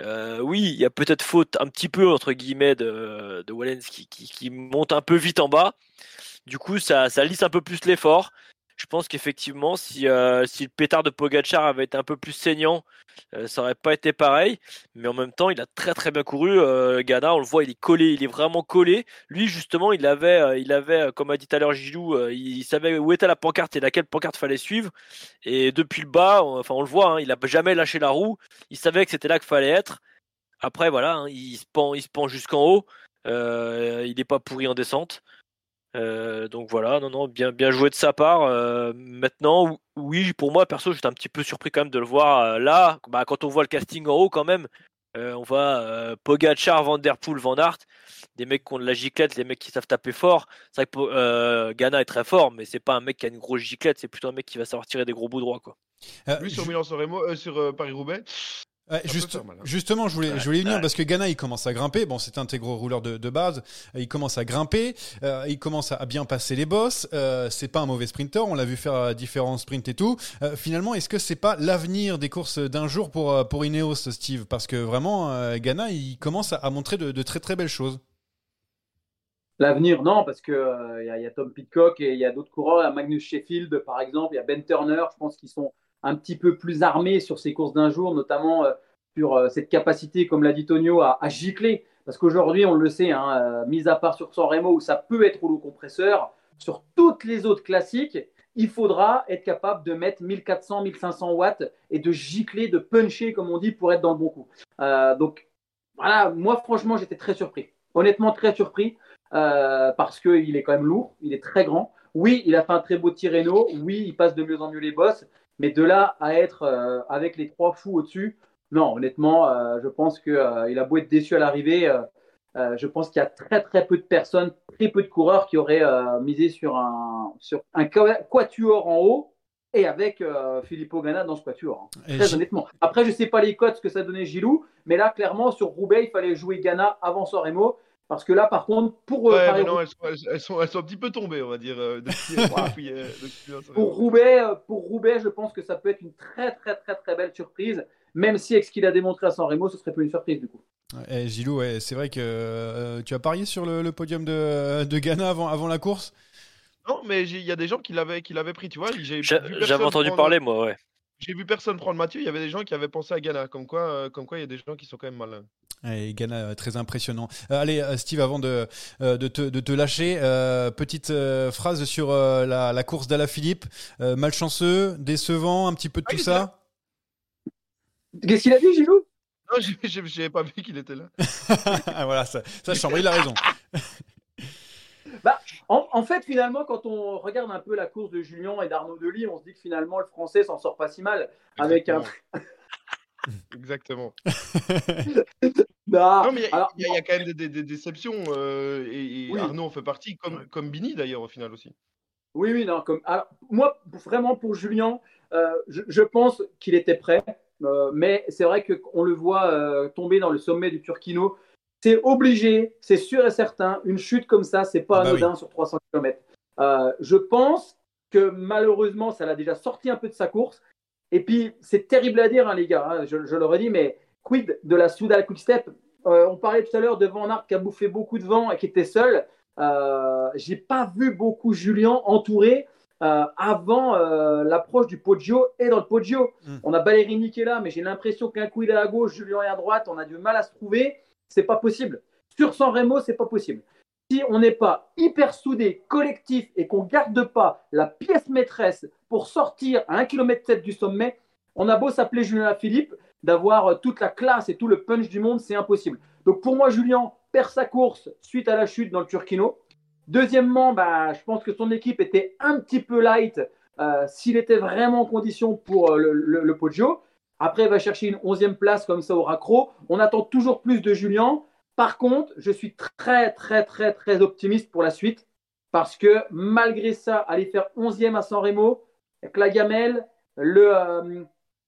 euh, oui il y a peut-être faute un petit peu entre guillemets de de Wallens qui, qui, qui monte un peu vite en bas. Du coup ça ça lisse un peu plus l'effort. Je pense qu'effectivement, si, euh, le pétard de Pogachar avait été un peu plus saignant, euh, ça aurait pas été pareil. Mais en même temps, il a très très bien couru. Euh, Ghana, on le voit, il est collé, il est vraiment collé. Lui, justement, il avait, euh, comme a dit tout à l'heure Gilou, il, savait où était la pancarte et laquelle pancarte fallait suivre. Et depuis le bas, on- enfin on le voit, hein, il a jamais lâché la roue. Il savait que c'était là qu'il fallait être. Après, voilà, hein, il se pend, il se pend jusqu'en haut. Il n'est pas pourri en descente. Euh, donc voilà, non, non, bien, bien joué de sa part. Euh, maintenant, oui, pour moi, perso, j'étais un petit peu surpris quand même de le voir euh, là. Bah, quand on voit le casting en haut, quand même, Euh, on voit euh, Pogacar, Van Der Poel, Van Aert, des mecs qui ont de la giclette, les mecs qui savent taper fort. C'est vrai que euh, Ghana est très fort, mais c'est pas un mec qui a une grosse giclette, c'est plutôt un mec qui va savoir tirer des gros bouts droits. Quoi. Euh, Lui sur Milan Sanremo, euh, sur euh, Paris-Roubaix, Ouais, peut juste- faire mal, hein. Justement, je voulais, Ouais, je voulais y venir ouais. parce que Ghana, il commence à grimper. Bon, c'est un très gros rouleur de, de base. Il commence à grimper. euh, il commence à bien passer les bosses. Euh, c'est pas un mauvais sprinter. On l'a vu faire euh, différents sprints et tout. Euh, finalement, est-ce que c'est pas l'avenir des courses d'un jour pour, pour Ineos, Steve? Parce que vraiment, euh, Ghana, il commence à, à montrer de, de très très belles choses. L'avenir, non, parce que euh, il y, y a Tom Pitcock et il y a d'autres coureurs, il y a Magnus Sheffield par exemple, il y a Ben Turner, je pense qu'ils sont un petit peu plus armés sur ces courses d'un jour, notamment euh, sur euh, cette capacité, comme l'a dit Tonio, à, gicler. Parce qu'aujourd'hui, on le sait, hein, euh, mis à part sur San Remo où ça peut être rouleau compresseur, sur toutes les autres classiques, il faudra être capable de mettre 1400, 1500 watts et de gicler, de puncher, comme on dit, pour être dans le bon coup. Donc voilà, moi franchement, j'étais très surpris. Honnêtement, très surpris euh, parce qu'il est quand même lourd, il est très grand. Oui, il a fait un très beau Tirreno. Oui, il passe de mieux en mieux les bosses. Mais de là à être euh, avec les trois fous au-dessus, non, honnêtement, euh, je pense qu'il a beau être déçu à l'arrivée. euh, euh, je pense qu'il y a très très peu de personnes, très peu de coureurs qui auraient euh, misé sur un, sur un qua- quatuor en haut et avec euh, Filippo Ganna dans ce quatuor. hein. Très honnêtement. Après, je sais pas les cotes, ce que ça donnait Gilou, mais là, clairement, sur Roubaix, il fallait jouer Ghana avant Soremo. Parce que là, par contre, pour, euh, Ouais, mais non, elles sont, elles, elles sont, elles sont un petit peu tombées, on va dire, euh, depuis, depuis, euh, depuis pour, Roubaix, pour Roubaix, je pense que ça peut être une très, très, très, très belle surprise. Même si, avec ce qu'il a démontré à San Remo, ce serait plus une surprise du coup. Eh, Gilou, ouais, c'est vrai que euh, tu as parié sur le, le podium de, de Ghana avant, avant la course? Non, mais il y a des gens qui l'avaient qui l'avaient pris, tu vois. j'ai J'a- vu personne J'avais entendu prendre- parler, moi, ouais. J'ai vu personne prendre Mathieu, il y avait des gens qui avaient pensé à Ghana, comme quoi, euh, comme quoi il y a des gens qui sont quand même malins. Et Ghana, euh, très impressionnant. Euh, allez, euh, Steve, avant de, de, te, de te lâcher, euh, petite euh, phrase sur euh, la, la course d'Alaphilippe. Euh, malchanceux, décevant, un petit peu de Ah, tout ça Qu'est-ce qu'il a dit, Gilou? Non, j'ai- j'ai- j'avais pas vu qu'il était là. Voilà, ça, ça chambre, il a raison. en, en fait, finalement, quand on regarde un peu la course de Julien et d'Arnaud Delis, on se dit que finalement, le Français s'en sort pas si mal. Avec un. Exactement. Bah, non, mais il y, a- y quand même des, des- des déceptions, euh, et, et Oui. Arnaud en fait partie, comme, comme Bini d'ailleurs, au final aussi. Oui, oui, non. Comme, alors, moi, vraiment, pour Julien, euh, je, je pense qu'il était prêt. euh, mais c'est vrai qu'on le voit euh, tomber dans le sommet du Turquino. C'est obligé, c'est sûr et certain. Une chute comme ça, c'est pas Ah bah anodin sur 300 km. je pense que malheureusement, ça l'a déjà sorti un peu de sa course. Et puis, c'est terrible à dire, hein, les gars. hein, je, je le redis, mais quid de la Soudal Quick-Step Euh, On parlait tout à l'heure de Van Aert qui a bouffé beaucoup de vent et qui était seul. Euh, j'ai pas vu beaucoup Julien entouré euh, avant euh, l'approche du Poggio et dans le Poggio. Mm. On a Ballerini qui est là, mais j'ai l'impression qu'un coup il est à gauche, Julien est à droite, on a du mal à se trouver. C'est pas possible. Sur San Remo, c'est pas possible. Si on n'est pas hyper soudé, collectif et qu'on garde pas la pièce maîtresse pour sortir à 1,7 km du sommet, on a beau s'appeler Julien Philippe, d'avoir euh, toute la classe et tout le punch du monde, c'est impossible. Donc pour moi, Julien perd sa course suite à la chute dans le Turquino. Deuxièmement, bah, je pense que son équipe était un petit peu light euh, s'il était vraiment en condition pour euh, le, Poggio. Après, il va chercher une 11e place comme ça au raccro. On attend toujours plus de Julien. Par contre, je suis très, très, très, très optimiste pour la suite parce que malgré ça, aller faire 11e à San Remo, avec la gamelle, le,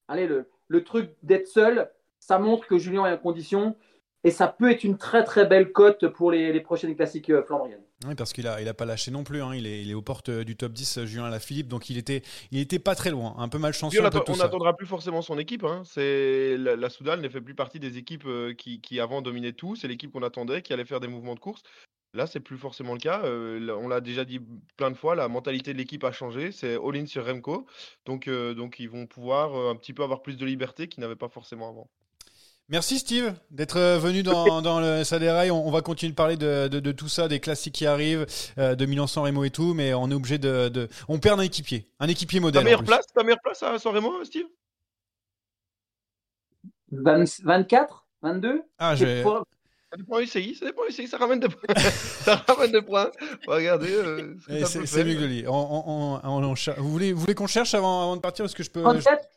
allez, le, le truc d'être seul, ça montre que Julien est en condition et ça peut être une très très belle cote pour les, prochaines classiques euh, flandriennes. Oui, parce qu'il a, il a pas lâché non plus. hein. Il, est, il est aux portes du top 10, euh, Julien Alaphilippe. Donc il était, il était pas très loin. Un peu malchanceux. Puis on n'attendra plus forcément son équipe. Hein. C'est la, la Soudal ne fait plus partie des équipes euh, qui, qui avant dominaient tout. C'est l'équipe qu'on attendait, qui allait faire des mouvements de course. Là, c'est plus forcément le cas. Euh, on l'a déjà dit plein de fois. La mentalité de l'équipe a changé. C'est all-in sur Remco. Donc, euh, donc ils vont pouvoir euh, un petit peu avoir plus de liberté qu'ils n'avaient pas forcément avant. Merci Steve d'être euh, venu dans, dans le Saderail. On, on va continuer de parler de, de- de tout ça, des classiques qui arrivent, euh, de Milan-San Remo et tout, mais on est obligé de, de- On perd un équipier, un équipier Ta modèle. en meilleure place, ta meilleure place à San Remo, Steve? 20 24 22 Ah, je vais- Ça dépend du UCI, ça dépend du UCI, ça ramène des points. ça ramène des points. On va regarder euh, ce Eh, c'est faire. mieux que de le lire. On- on- on- on- on cher- vous, voulez, vous voulez qu'on cherche avant, avant de partir Parce que je peux. 37 je- 24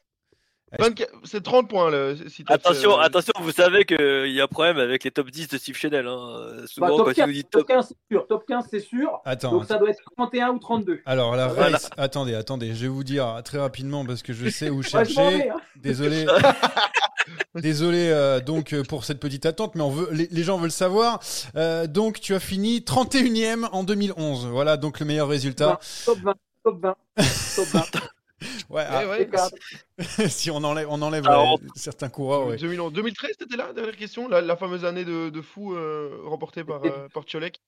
C'est 30 points. Là, si Attention, euh, attention, vous savez qu'il y a un problème avec les top 10 de Steve Chanel. Hein. Bah, Souvent, top, quand il 15, vous dit top top. 15, c'est sûr. Top 15, c'est sûr. Attends, Donc ça doit être 31 ou 32. Alors la Voilà. race, attendez, attendez, je vais vous dire très rapidement parce que je sais où Ouais, chercher. vais, hein. Désolé. Désolé euh, donc euh, pour cette petite attente, mais on veut, les, les gens veulent savoir. Euh, donc tu as fini 31e en 2011. Voilà donc le meilleur résultat. Top 20. Top 20. Top 20. Ouais, eh ah, ouais, si on enlève, on enlève Alors, euh, certains coureurs. ouais. 2011. 2013, c'était là, dernière question, la, la fameuse année de, de fou euh, remportée par, euh, par Tcholek.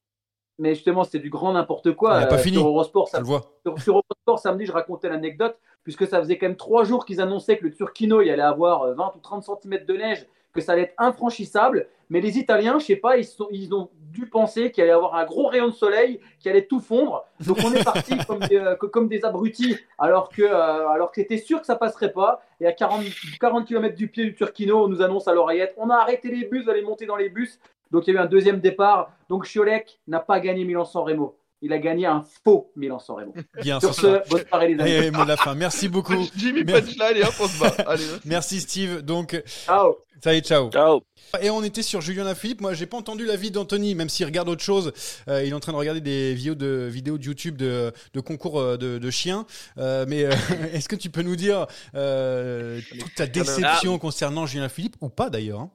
Mais justement, c'était du grand n'importe quoi. Il a pas Euh, fini. Sur Eurosport, ça, sur, sur Eurosport, samedi, je racontais l'anecdote, puisque ça faisait quand même trois jours qu'ils annonçaient que le Turquino, il allait avoir euh, 20 ou 30 cm de neige, que ça allait être infranchissable. Mais les Italiens, je sais pas, ils, sont- ils ont dû penser qu'il allait y avoir un gros rayon de soleil qui allait tout fondre. Donc on est parti comme, des, euh, comme des abrutis, alors que, euh, alors que c'était sûr que ça passerait pas. Et à 40, 40 km du pied du Turquino, on nous annonce à l'oreillette on a arrêté les bus, vous allez monter dans les bus. Donc il y a eu un deuxième départ. Donc Chiolek n'a pas gagné Milan-San Remo. Il a gagné un faux Milan-San Remo. Bien Sur ce, bonne soirée les amis. Et de la fin. Merci beaucoup. Jimmy Mer- Punchline et hop, on se bat. Allez. Merci Steve. Donc Ciao. ça y est, ciao. Ciao. Et on était sur Julien Lafilippe. Moi, j'ai pas entendu l'avis d'Anthony, même s'il regarde autre chose. Euh, il est en train de regarder des vidéos de, vidéos de YouTube de, de concours euh, de, de chiens. Euh, mais euh, est-ce que tu peux nous dire euh, toute ta déception concernant Julien Philippe ou pas d'ailleurs hein?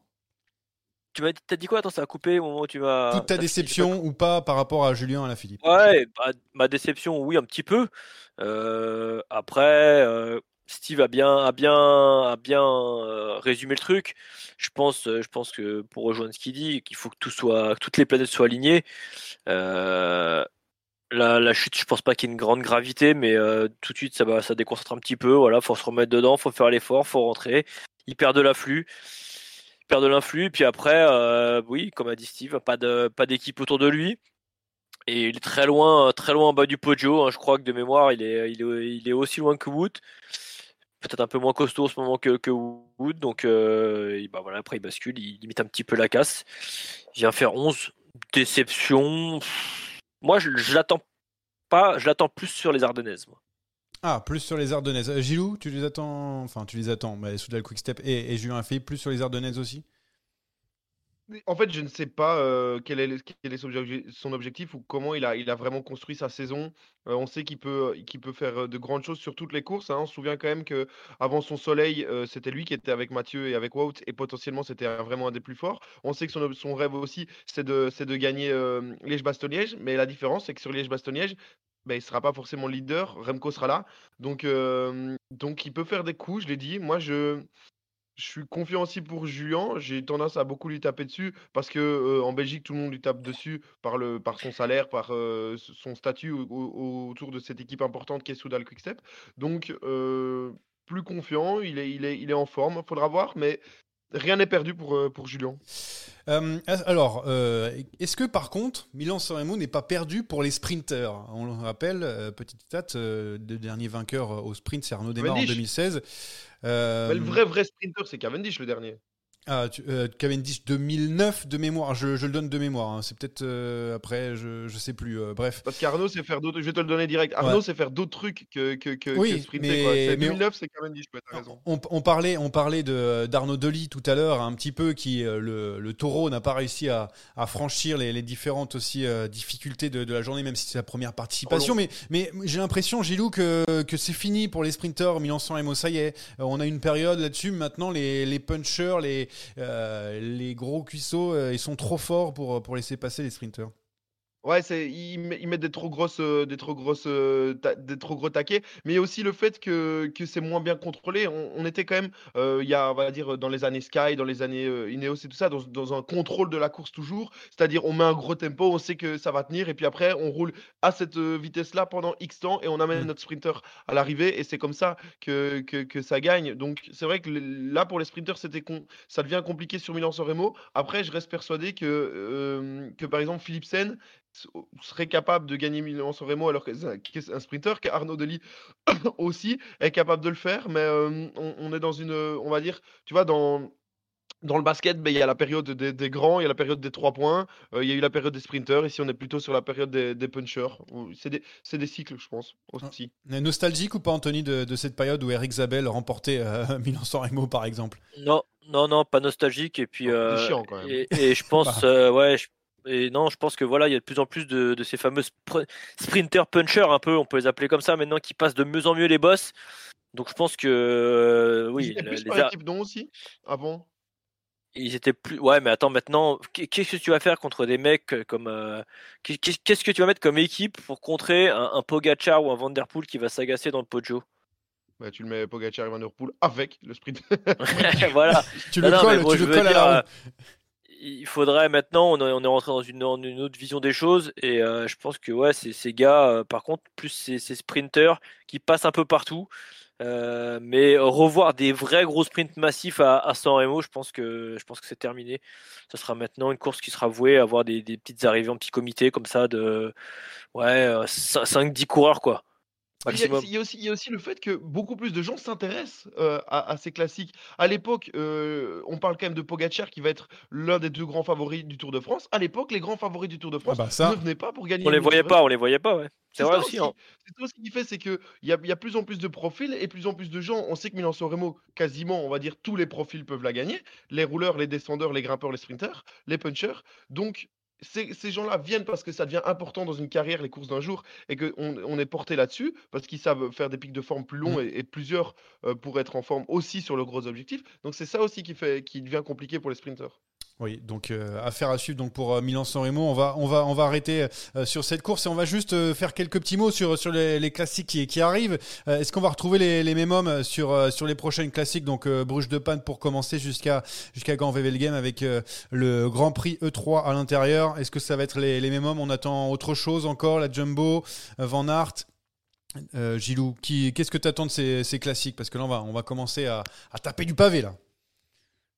Tu m'as dit, t'as dit quoi? Attends, ça a coupé au moment où tu vas. Toute ta déception ou pas par rapport à Julien Lafilippe Ouais, bah, ma déception, oui, un petit peu. Euh, après, euh, Steve a bien, a bien, a bien euh, résumé le truc. Je pense, je pense que pour rejoindre ce qu'il dit, qu'il faut que tout soit, que toutes les planètes soient alignées. La, la chute, je pense pas qu'il y ait une grande gravité, mais tout de suite, ça va, ça déconcentre un petit peu. Voilà, faut se remettre dedans, faut faire l'effort, faut rentrer. Il perd de l'afflux. De l'influx, puis après, euh, oui, comme a dit Steve, pas d'équipe autour de lui. Et il est très loin, très loin en bas du podio. hein. Je crois que de mémoire, il est, il est, aussi loin que Wood. Peut-être un peu moins costaud en ce moment que, Wood. Donc, euh, bah voilà, après, il bascule, il limite un petit peu la casse. Il vient faire 11. Déception. Moi, je, l'attends pas. Je l'attends plus sur les Ardennaises. Ah, plus sur les Ardennaises. Euh, Gilou, tu les attends Enfin, tu les attends. Mais Soudal Quickstep et, et Julien Lafilippe, plus sur les Ardennaises aussi? En fait, je ne sais pas euh, quel est, son, obje- son objectif ou comment il a, vraiment construit sa saison. Euh, on sait qu'il peut, faire de grandes choses sur toutes les courses. hein. On se souvient quand même que avant son soleil, c'était lui qui était avec Mathieu et avec Wout et potentiellement c'était vraiment un des plus forts. On sait que son, rêve aussi, c'est de, gagner Liège-Bastogne-Liège. Mais la différence, c'est que sur Liège-Bastogne-Liège, ben, il ne sera pas forcément le leader. Remco sera là. Donc, euh, donc il peut faire des coups, je l'ai dit. Moi, je. Je suis confiant aussi pour Julien. J'ai tendance à beaucoup lui taper dessus parce que euh, en Belgique, tout le monde lui tape dessus par, le, par son salaire, par euh, son statut au- au- autour de cette équipe importante qui est Soudal Quickstep. Donc, plus confiant, il est, il est, il est en forme. Faudra voir, mais rien n'est perdu pour, euh, pour Julien. Euh, alors, euh, est-ce que par contre, Milan Sanremo n'est pas perdu pour les sprinters On le rappelle, euh, petite stat, le dernier vainqueur au sprint, c'est Arnaud Desmar en Cavendish. 2016. Euh, Mais le vrai, vrai sprinter, c'est Cavendish le dernier. Ah, tu- euh, Cavendish 2009 de mémoire, je, je le donne de mémoire, hein. c'est peut-être euh, après, je, je sais plus, euh, bref. Parce qu'Arnaud sait faire d'autres. Je vais te le donner direct. Arnaud Ouais. sait faire d'autres trucs que, que, que, Oui, que sprinter. mais- quoi. C'est mais on- 2009, c'est Cavendish, ouais, raison. On, on parlait, on parlait de d'Arnaud Delis tout à l'heure, un petit peu, qui euh, le, le taureau n'a pas réussi à, à franchir les, les différentes aussi difficultés de, de la journée, même si c'est la première participation. Mais, mais j'ai l'impression, Gilou, que, que c'est fini pour les sprinteurs. Milan-San Remo, ça y est, on a une période là-dessus. Maintenant, les, les punchers, les, les gros cuisseaux, euh, ils sont trop forts pour, pour laisser passer les sprinteurs. Ouais, c'est ils, met- ils mettent des trop grosses, euh, des trop grosses, euh, ta- des trop gros taquets, mais il y a aussi le fait que, que c'est moins bien contrôlé. On, on était quand même, euh, il y a, on va dire, dans les années Sky, dans les années euh, Ineos et tout ça, dans, dans un contrôle de la course toujours. C'est-à-dire, on met un gros tempo, on sait que ça va tenir, et puis après, on roule à cette euh, vitesse-là pendant X temps, et on amène Mm. notre sprinter à l'arrivée, et c'est comme ça que, que, que ça gagne. Donc, c'est vrai que là, pour les sprinters, c'était con- ça devient compliqué sur Milan-San Remo. Après, je reste persuadé que, euh, que par exemple, Philipsen serait capable de gagner Milan-San Remo alors que c'est un, sprinter, qu'Arnaud Delis aussi est capable de le faire, mais euh, on, on est dans une, on va dire, tu vois, dans dans le basket, ben, il y a la période des, des grands, il y a la période des trois points, euh, il y a eu la période des sprinters. Ici, on est plutôt sur la période des, des punchers. Ou- C'est des, c'est des cycles, je pense, aussi. Nostalgique ou pas, Anthony, de, de cette période où Eric Zabel remportait euh, Milan-San Remo, par exemple? Non, non, non, pas nostalgique. Et puis, Oh, euh, c'est chiant, quand même. Et, et je pense, euh, ouais, je- et non, je pense que voilà, il y a de plus en plus de, de ces fameux spr- sprinter punchers, un peu, on peut les appeler comme ça maintenant, qui passent de mieux en mieux les boss. Donc je pense que euh, Ils oui, plus les a- non, aussi Avant? Ils étaient plus. Ouais, mais attends, maintenant, qu'est- qu'est-ce que tu vas faire contre des mecs euh, comme. euh, qu'est- qu'est- Qu'est-ce que tu vas mettre comme équipe pour contrer un, un Pogacar ou un Vanderpool qui va s'agacer dans le pojo bah, Tu le mets Pogacar et Van Der Poel avec le sprint. Voilà. Tu le colles, bon, tu le colles à dire, la roue. Il faudrait maintenant, on est, on est rentré dans une, une autre vision des choses et euh, je pense que ouais, c'est ces gars, euh, par contre, plus ces, ces sprinters qui passent un peu partout. Euh, mais revoir des vrais gros sprints massifs à, à San Remo, je pense que que c'est terminé. Ce sera maintenant une course qui sera vouée à avoir des, des petites arrivées en petit comité comme ça de ouais 5-10 coureurs quoi. Il y, a, Maximum. il y a aussi, il y a aussi le fait que beaucoup plus de gens s'intéressent euh, à, à ces classiques. À l'époque, euh, on parle quand même de Pogacar qui va être l'un des deux grands favoris du Tour de France. À l'époque, les grands favoris du Tour de France bah ça. ne venaient pas pour gagner. On les voyait pas, on les voyait pas, ouais. C'est vrai ça aussi. hein. C'est ça ce qui fait, c'est qu'il y a, il y a plus en plus de profils et plus en plus de gens. On sait que Milan-San Remo, quasiment, on va dire, tous les profils peuvent la gagner. Les rouleurs, les descendeurs, les grimpeurs, les sprinters, les punchers. Donc, ces, ces gens-là viennent parce que ça devient important dans une carrière, les courses d'un jour, et qu'on on est porté là-dessus, parce qu'ils savent faire des pics de forme plus longs et, et plusieurs euh, pour être en forme aussi sur le gros objectif. Donc, c'est ça aussi qui, fait, qui devient compliqué pour les sprinters. Oui, donc euh, affaire à suivre donc pour euh, Milan-San Remo. On va, on va, on va arrêter euh, sur cette course et on va juste faire quelques petits mots sur, sur les, classiques qui, arrivent. Est-ce qu'on va retrouver les, les mémums sur, sur les prochaines classiques? Donc Bruges de Panne pour commencer jusqu'à jusqu'à Grand Wevelgem avec le Grand Prix E3 à l'intérieur. Est-ce que ça va être les, les mémums On attend autre chose encore La Jumbo, Van Aert Gilou, qu'est-ce que tu attends de ces, ces classiques? Parce que là, on va, on va commencer à, à taper du pavé là.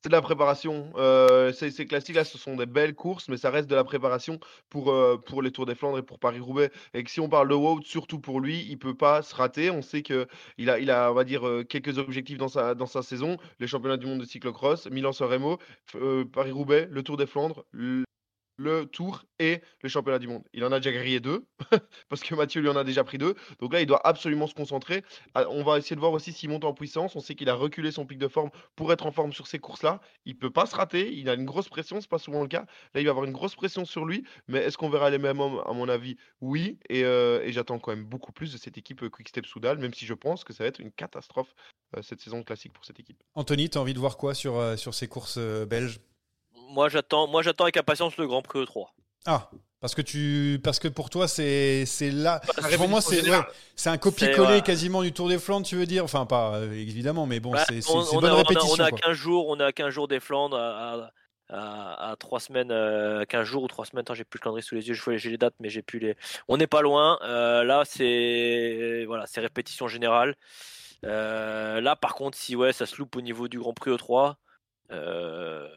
C'est de la préparation. Euh, ces, ces classiques-là, ce sont des belles courses, mais ça reste de la préparation pour, euh, pour les Tours des Flandres et pour Paris-Roubaix. Et que si on parle de Wout, surtout pour lui, il peut pas se rater. On sait qu'il a, il a, on va dire, euh, quelques objectifs dans sa, dans sa saison. Les championnats du monde de cyclocross, Milan-San Remo, euh, Paris-Roubaix, le Tour des Flandres, le, Tour et le championnat du monde. Il en a déjà grillé deux, parce que Mathieu lui en a déjà pris deux. Donc là, il doit absolument se concentrer. Ah, On va essayer de voir aussi s'il monte en puissance. On sait qu'il a reculé son pic de forme pour être en forme sur ces courses-là. Il peut pas se rater. Il a une grosse pression, c'est pas souvent le cas. Là, il va avoir une grosse pression sur lui. Mais est-ce qu'on verra les mêmes hommes? À mon avis, oui. Et, euh, j'attends quand même beaucoup plus de cette équipe euh, Quick-Step Soudal, même si je pense que ça va être une catastrophe euh, cette saison classique pour cette équipe. Anthony, tu as envie de voir quoi sur, ces courses belges? Moi j'attends, moi j'attends avec impatience le Grand Prix E E3. Ah, parce que tu, parce que pour toi c'est c'est là. La Pour moi répétition c'est ouais, c'est un copier-coller ouais. quasiment du Tour des Flandres, tu veux dire? Enfin pas euh, évidemment, mais bon Bah, c'est on, on bonne a, on a- répétition. on a quoi. 15 jours, on a 15 jours des Flandres à, à, à 3 semaines, euh, 15 jours ou 3 semaines. Attends, j'ai plus le calendrier sous les yeux, j'ai les dates, mais j'ai plus les. On n'est pas loin. Euh, là, c'est voilà, c'est répétition générale. Euh, là, par contre, si ouais, ça se loupe au niveau du Grand Prix E3. Euh,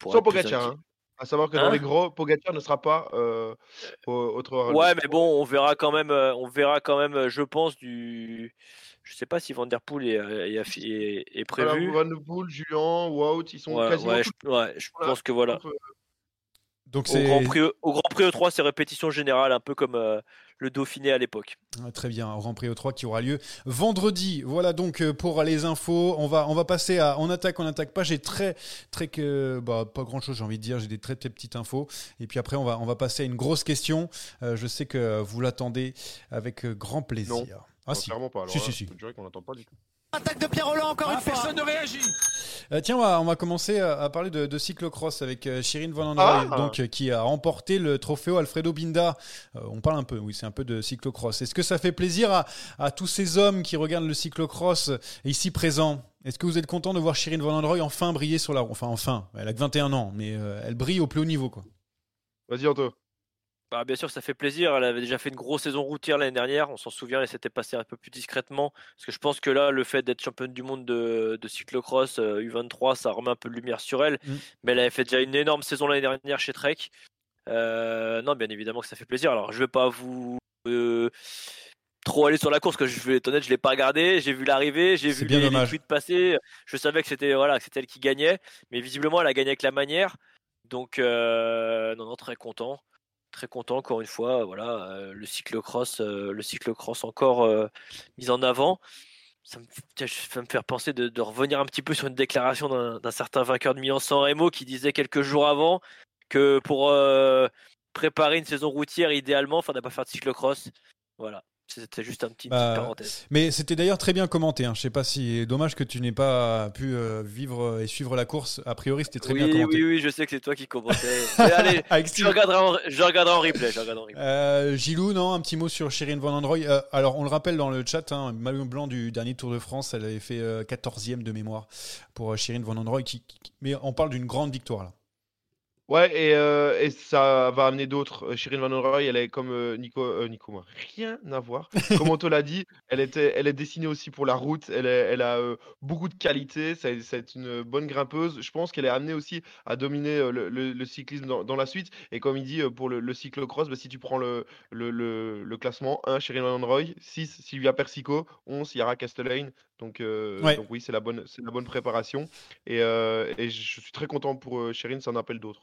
pour Sans Pogacar. Hein. À savoir que Hein? dans les gros, Pogacar ne sera pas euh, au, au Tour Ouais, mais bon, on verra quand même, euh, on verra quand même, euh, je pense, du. Je sais pas si Van Der Poel est, euh, est, affi- est- est Voilà, prévu. Van de Poel, Julien, Wout, ils sont Ouais, quasiment ouais, je, ouais, je Voilà. pense que voilà. Donc Au c'est Grand, Prix, au Grand Prix E3, c'est répétition générale, un peu comme euh, le Dauphiné à l'époque. Ah, Très bien, au Grand Prix E3 qui aura lieu vendredi. Voilà donc euh, pour les infos. On va, on va passer à on attaque, on attaque pas. J'ai très, très que, bah, pas grand chose, j'ai envie de dire. J'ai des très, très petites infos. Et puis après, on va, on va passer à une grosse question. Euh, je sais que vous l'attendez avec grand plaisir. Non. Ah non, si. clairement pas. Alors, Si, là, si, si. Je dirais qu'on n'attend pas du tout. Attaque de Pierre Roland encore une fois. Personne ne réagit. Euh, tiens, on va, on va commencer à, à parler de, de cyclocross avec euh, Shirin Van Androoy, Ah. donc, euh, qui a remporté le trophée Alfredo Binda. Euh, on parle un peu, oui, c'est un peu de cyclocross. Est-ce que ça fait plaisir à, à tous ces hommes qui regardent le cyclocross ici présents? Est-ce que vous êtes content de voir Shirin Van Androoy enfin briller sur la roue Enfin, enfin, elle a que 21 ans, mais euh, elle brille au plus haut niveau, quoi. Vas-y, Anto. Bah, bien sûr, ça fait plaisir. Elle avait déjà fait une grosse saison routière l'année dernière. On s'en souvient, elle s'était passée un peu plus discrètement. Parce que je pense que là, le fait d'être championne du monde de, de cyclocross euh, U23, ça remet un peu de lumière sur elle. Mm. Mais elle avait fait déjà une énorme saison l'année dernière chez Trek. Euh, non, bien évidemment que ça fait plaisir. Alors, je vais pas vous. euh, trop aller sur la course que je vais être honnête, je l'ai pas regardé. J'ai vu l'arrivée, j'ai vu bien les, les tweets passer. Je savais que c'était voilà, que c'était elle qui gagnait, mais visiblement elle a gagné avec la manière. Donc non non très content, très content encore une fois. Voilà euh, le cyclocross, euh, le cyclocross encore euh, mis en avant. Ça me, me fait penser de, revenir un petit peu sur une déclaration d'un certain vainqueur de Milan-San Remo qui disait quelques jours avant que pour euh, préparer une saison routière idéalement, il faudrait pas faire de cyclocross. Voilà, c'était juste un petit Bah, petite parenthèse. Mais c'était d'ailleurs très bien commenté. Hein. Je sais pas si dommage que tu n'aies pas pu euh, vivre et suivre la course. A priori, c'était très oui, bien commenté. oui, oui, je sais que c'est toi qui commentais. Allez, je regarderai, en, je regarderai en replay. Je regarderai en replay. Euh, Gilou, non, un petit mot sur Shirin Van Androy. Euh, alors, on le rappelle dans le chat, hein, maillot blanc du dernier Tour de France, elle avait fait euh, 14e de mémoire pour Shirin Van Androy. Qui, qui- mais on parle d'une grande victoire là. Ouais, et, euh, et ça va amener d'autres. Shirin Van Roy, elle est comme euh, Nico, euh, Nico, moi, rien à voir. Comme Otto l'a dit, elle, était, elle est dessinée aussi pour la route. Elle, est- elle a beaucoup de qualité. C'est une bonne grimpeuse. Je pense qu'elle est amenée aussi à dominer le, le- le cyclisme dans, dans la suite. Et comme il dit, pour le, le cyclocross, bah, si tu prends le, classement 1, Shirin Van Roy, 6, Sylvia Persico, 11, Yara Castellane. Donc, Ouais. donc oui, c'est la bonne, la bonne préparation. Et, et je suis très content pour Shirin, ça en appelle d'autres.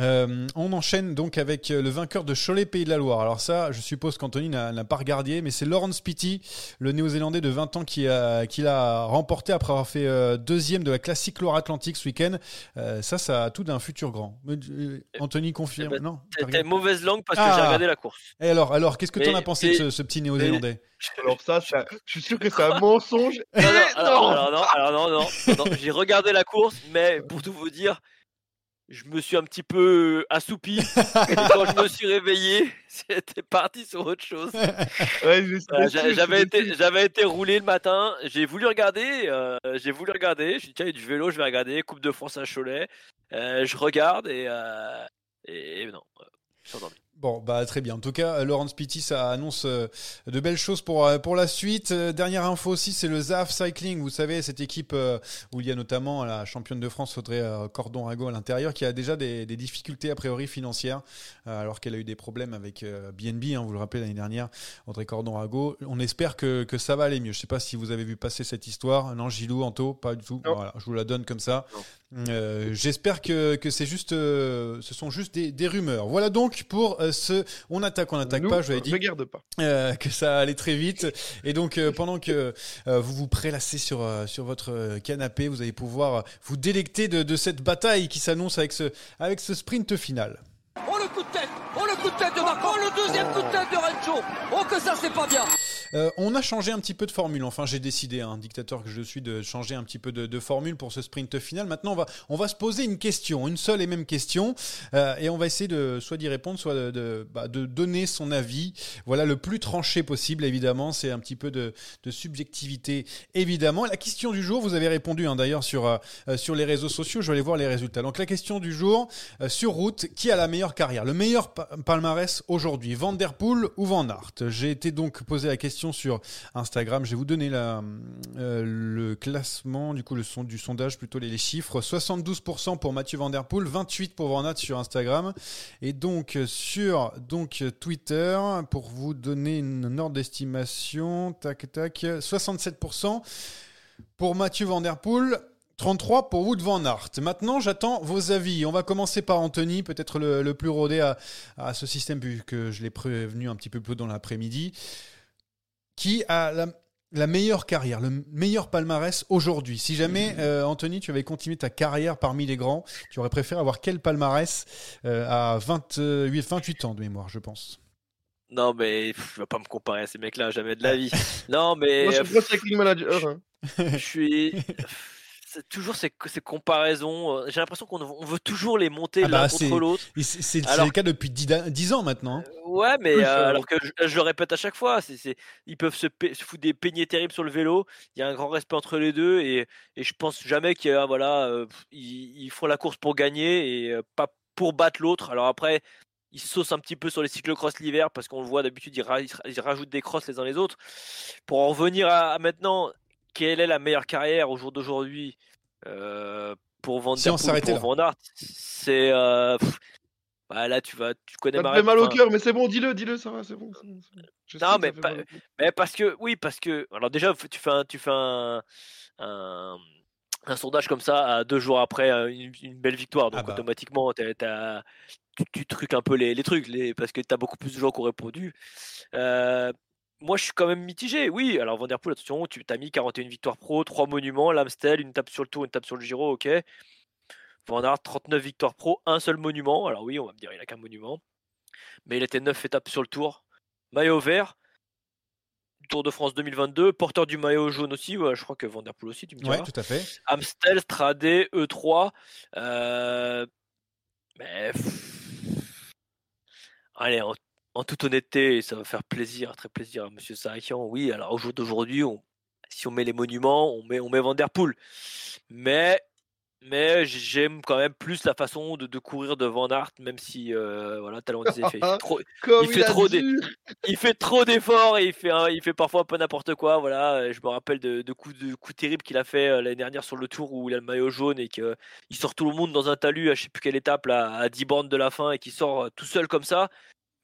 Euh, on enchaîne donc avec euh, le vainqueur de Cholet Pays de la Loire. Alors ça, je suppose qu'Anthony n'a pas regardé, mais c'est Laurent Spitty, le néo-zélandais de 20 ans qui a- qui l'a remporté après avoir fait euh, deuxième de la classique Loire-Atlantique ce week-end. Euh, ça, ça a tout d'un futur grand. Anthony confirme. Eh ben, non C'était mauvaise langue parce que Ah. j'ai regardé la course. Et alors, alors qu'est-ce que tu en as pensé de ce, ce petit néo-zélandais? Alors ça, ça- je suis sûr que c'est un mensonge Non, non, énorme. alors, alors non, alors non, non, non, non, j'ai regardé la course, mais pour tout vous dire, je me suis un petit peu assoupi. Et quand je me suis réveillé, c'était parti sur autre chose. Ouais, J'avais été, j'avais été roulé le matin. J'ai voulu regarder. euh, j'ai voulu regarder. Je dit, tiens, il y a du vélo, je vais regarder. Coupe de France à Cholet. Euh, je regarde et, euh, et, et non, euh, je suis endormi. Bon, bah très bien. En tout cas, Laurent Spitty, ça annonce euh, de belles choses pour, euh, pour la suite. Euh, dernière info aussi, c'est le ZAF Cycling. Vous savez, cette équipe où il y a notamment la championne de France, Audrey Cordon-Rago à l'intérieur, qui a déjà des, des difficultés a priori financières, alors qu'elle a eu des problèmes avec BNB, hein, vous le rappelez l'année dernière, Audrey Cordon-Rago. On espère que, que ça va aller mieux. Je sais pas si vous avez vu passer cette histoire. Non, Gilou, Anto, pas du tout. Voilà, je vous la donne comme ça. Euh, J'espère que, que c'est juste, euh, ce sont juste des, des rumeurs. Voilà donc pour euh, ce. On attaque, on n'attaque pas. Je vous avais dit pas. euh, que ça allait très vite. Et donc, euh, pendant que euh, vous vous prélassez sur, euh, sur votre canapé, vous allez pouvoir vous délecter de, de cette bataille qui s'annonce avec ce, avec ce sprint final. Oh le deuxième de Oh que ça c'est pas bien Euh, on a changé un petit peu de formule. Enfin, j'ai décidé, un dictateur que je suis, de changer un petit peu de, formule pour ce sprint final. Maintenant, on va, on va se poser une question, une seule et même question, euh, et on va essayer de soit d'y répondre, soit bah, de donner son avis. Voilà, le plus tranché possible, évidemment. C'est un petit peu de, subjectivité, évidemment. La question du jour, vous avez répondu hein, d'ailleurs sur, euh, sur les réseaux sociaux. Je vais aller voir les résultats. Donc, la question du jour, sur route, qui a la meilleure carrière Le meilleur pa- palmarès aujourd'hui, Poel ou Van Aert? J'ai été donc posé la question sur Instagram. Je vais vous donner euh, le classement, du coup, le son du sondage, plutôt les, chiffres. 72% pour Mathieu Van Der Poel, 28% pour Van Aert sur Instagram. Et donc, sur donc, Twitter, pour vous donner une ordre d'estimation, tac, tac, 67% pour Mathieu Van Der Poel. 33 pour Wood Van Aert. Maintenant, j'attends vos avis. On va commencer par Anthony, peut-être le, le plus rodé à, à ce système, vu que je l'ai prévenu un petit peu plus dans l'après-midi. Qui a la, la meilleure carrière, le meilleur palmarès aujourd'hui? Si jamais, euh, Anthony, tu avais continué ta carrière parmi les grands, tu aurais préféré avoir quel palmarès euh, à 28, 28 ans de mémoire, je pense? Non, mais pff, il va pas me comparer à ces mecs-là, jamais de la vie. Non, mais Moi, je euh, suis pro cycling manager. hein. je suis. C'est toujours ces, ces comparaisons. euh, J'ai l'impression qu'on on veut toujours les monter Ah bah, l'un c'est- contre l'autre. C'est le cas depuis 10, da- 10 ans maintenant. hein. Ouais, mais Oui, euh, alors que je, je le répète à chaque fois, ils peuvent se, foutre des peignets terribles sur le vélo. Il y a un grand respect entre les deux et, et je pense jamais qu'il y a, voilà, euh, pff, ils, ils font la course pour gagner et euh, pas pour battre l'autre. Alors après, ils se saucent un petit peu sur les cyclocross l'hiver parce qu'on le voit d'habitude, ils, ra- ils rajoutent des crosses les uns les autres. Pour en revenir à, à maintenant, quelle est la meilleure carrière au jour d'aujourd'hui euh, pour Van Si Der on Poel, s'arrêtait pour Van Aert C'est euh, pff, Ah, là, tu vas, tu connais Ça ma me fait mal au cœur, mais c'est bon, dis-le, dis-le, ça va, c'est bon. Non, mais parce que, oui, parce que, alors déjà, tu fais un, tu fais un, un, un sondage comme ça à deux jours après euh, une, une belle victoire, donc Ah bah. automatiquement, tu, tu truques un peu les, les trucs, les, parce que tu as beaucoup plus de gens qui ont répondu. Euh, moi, je suis quand même mitigé. Oui, alors Vanderpool, attention, tu as mis 41 victoires pro, 3 monuments, l'Amstel, une tape sur le tour, une tape sur le Giro, ok. Van Aert, 39 victoires pro, un seul monument. Alors oui, on va me dire, il a qu'un monument. Mais il était 9 étapes sur le tour. Maillot vert, Tour de France 2022, porteur du maillot jaune aussi, ouais, je crois que Vanderpool aussi, tu me diras. Ouais, tout à fait. Amstel, Stradé, E3. euh, mais. Allez, en, en toute honnêteté, ça va faire plaisir, très plaisir à Monsieur Sarakian. Oui, alors au jour d'aujourd'hui, on- si on met les monuments, on met, on met Vanderpool. Mais, mais j'aime quand même plus la façon de, de courir de Van Aert, même si, euh, voilà, tout à l'heure on disait, il fait, trop, il il, fait a trop des- dit. il fait trop d'efforts et il fait, il fait parfois un peu n'importe quoi. Voilà, je me rappelle de, de coups, de coups terribles qu'il a fait euh, l'année dernière sur le tour où il a le maillot jaune et qu'il sort tout le monde dans un talus à je sais plus quelle étape là, à 10 bornes de la fin et qui sort euh, tout seul comme ça.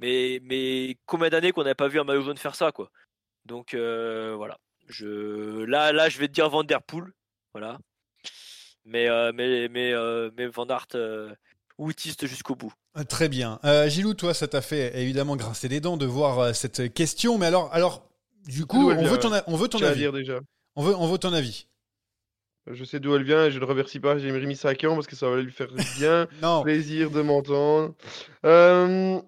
Mais, mais combien d'années qu'on n'avait pas vu un maillot jaune faire ça quoi. Donc euh, voilà. Je, là, là, je vais te dire Van Der Poel. Voilà. Mais, euh, mais, mais, euh, mais Van Aert, euh, outiste jusqu'au bout. Euh, Très bien. Euh, Gilou, toi, ça t'a fait évidemment grincer des dents de voir euh, cette question. Mais alors, alors du coup, on veut ton, on veut ton avis. dire déjà. On veut, on veut ton avis. Je sais d'où elle vient et je ne le remercie pas. J'ai mis ça à Caen parce que ça va lui faire bien Non. plaisir de m'entendre. Euh,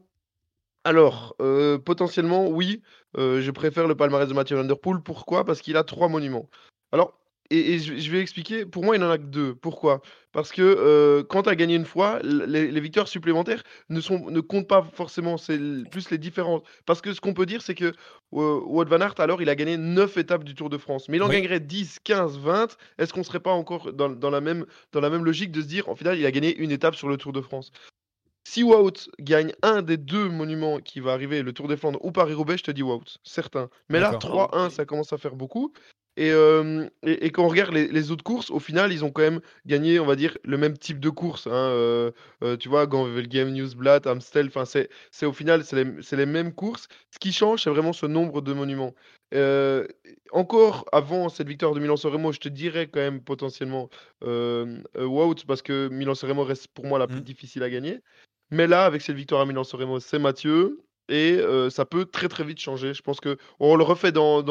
alors, euh, potentiellement, oui, euh, je préfère le palmarès de Mathieu Van Der Poel. Pourquoi? Parce qu'il a trois monuments. Alors, et, et je, je vais expliquer, pour moi, il n'en a que deux. Pourquoi? Parce que euh, quand tu as gagné une fois, les, les victoires supplémentaires ne, sont, ne comptent pas forcément, c'est plus les différences. Parce que ce qu'on peut dire, c'est que Wout Van Aert, alors, il a gagné 9 étapes du Tour de France. Mais il en Oui. gagnerait 10, 15, 20. Est-ce qu'on ne serait pas encore dans, dans la même, dans la même logique de se dire, en final, il a gagné une étape sur le Tour de France? Si Wout gagne un des deux monuments qui va arriver, le Tour des Flandres ou Paris-Roubaix, je te dis Wout, certain. Mais là, D'accord. 3-1, ça commence à faire beaucoup. Et, euh, et, et quand on regarde les, les autres courses, au final, ils ont quand même gagné, on va dire, le même type de course. hein, euh, euh, tu vois, Game Newsblatt, Amstel, c'est c'est au final, c'est les, mêmes courses. Ce qui change, c'est vraiment ce nombre de monuments. Encore avant cette victoire de Milan-San Remo, je te dirais quand même potentiellement Wout, parce que Milan-San Remo reste pour moi la plus Mm. difficile à gagner. Mais là, avec cette victoire à Milan-San Remo, c'est Mathieu. Et ça peut très très vite changer. Je pense que on le refait dans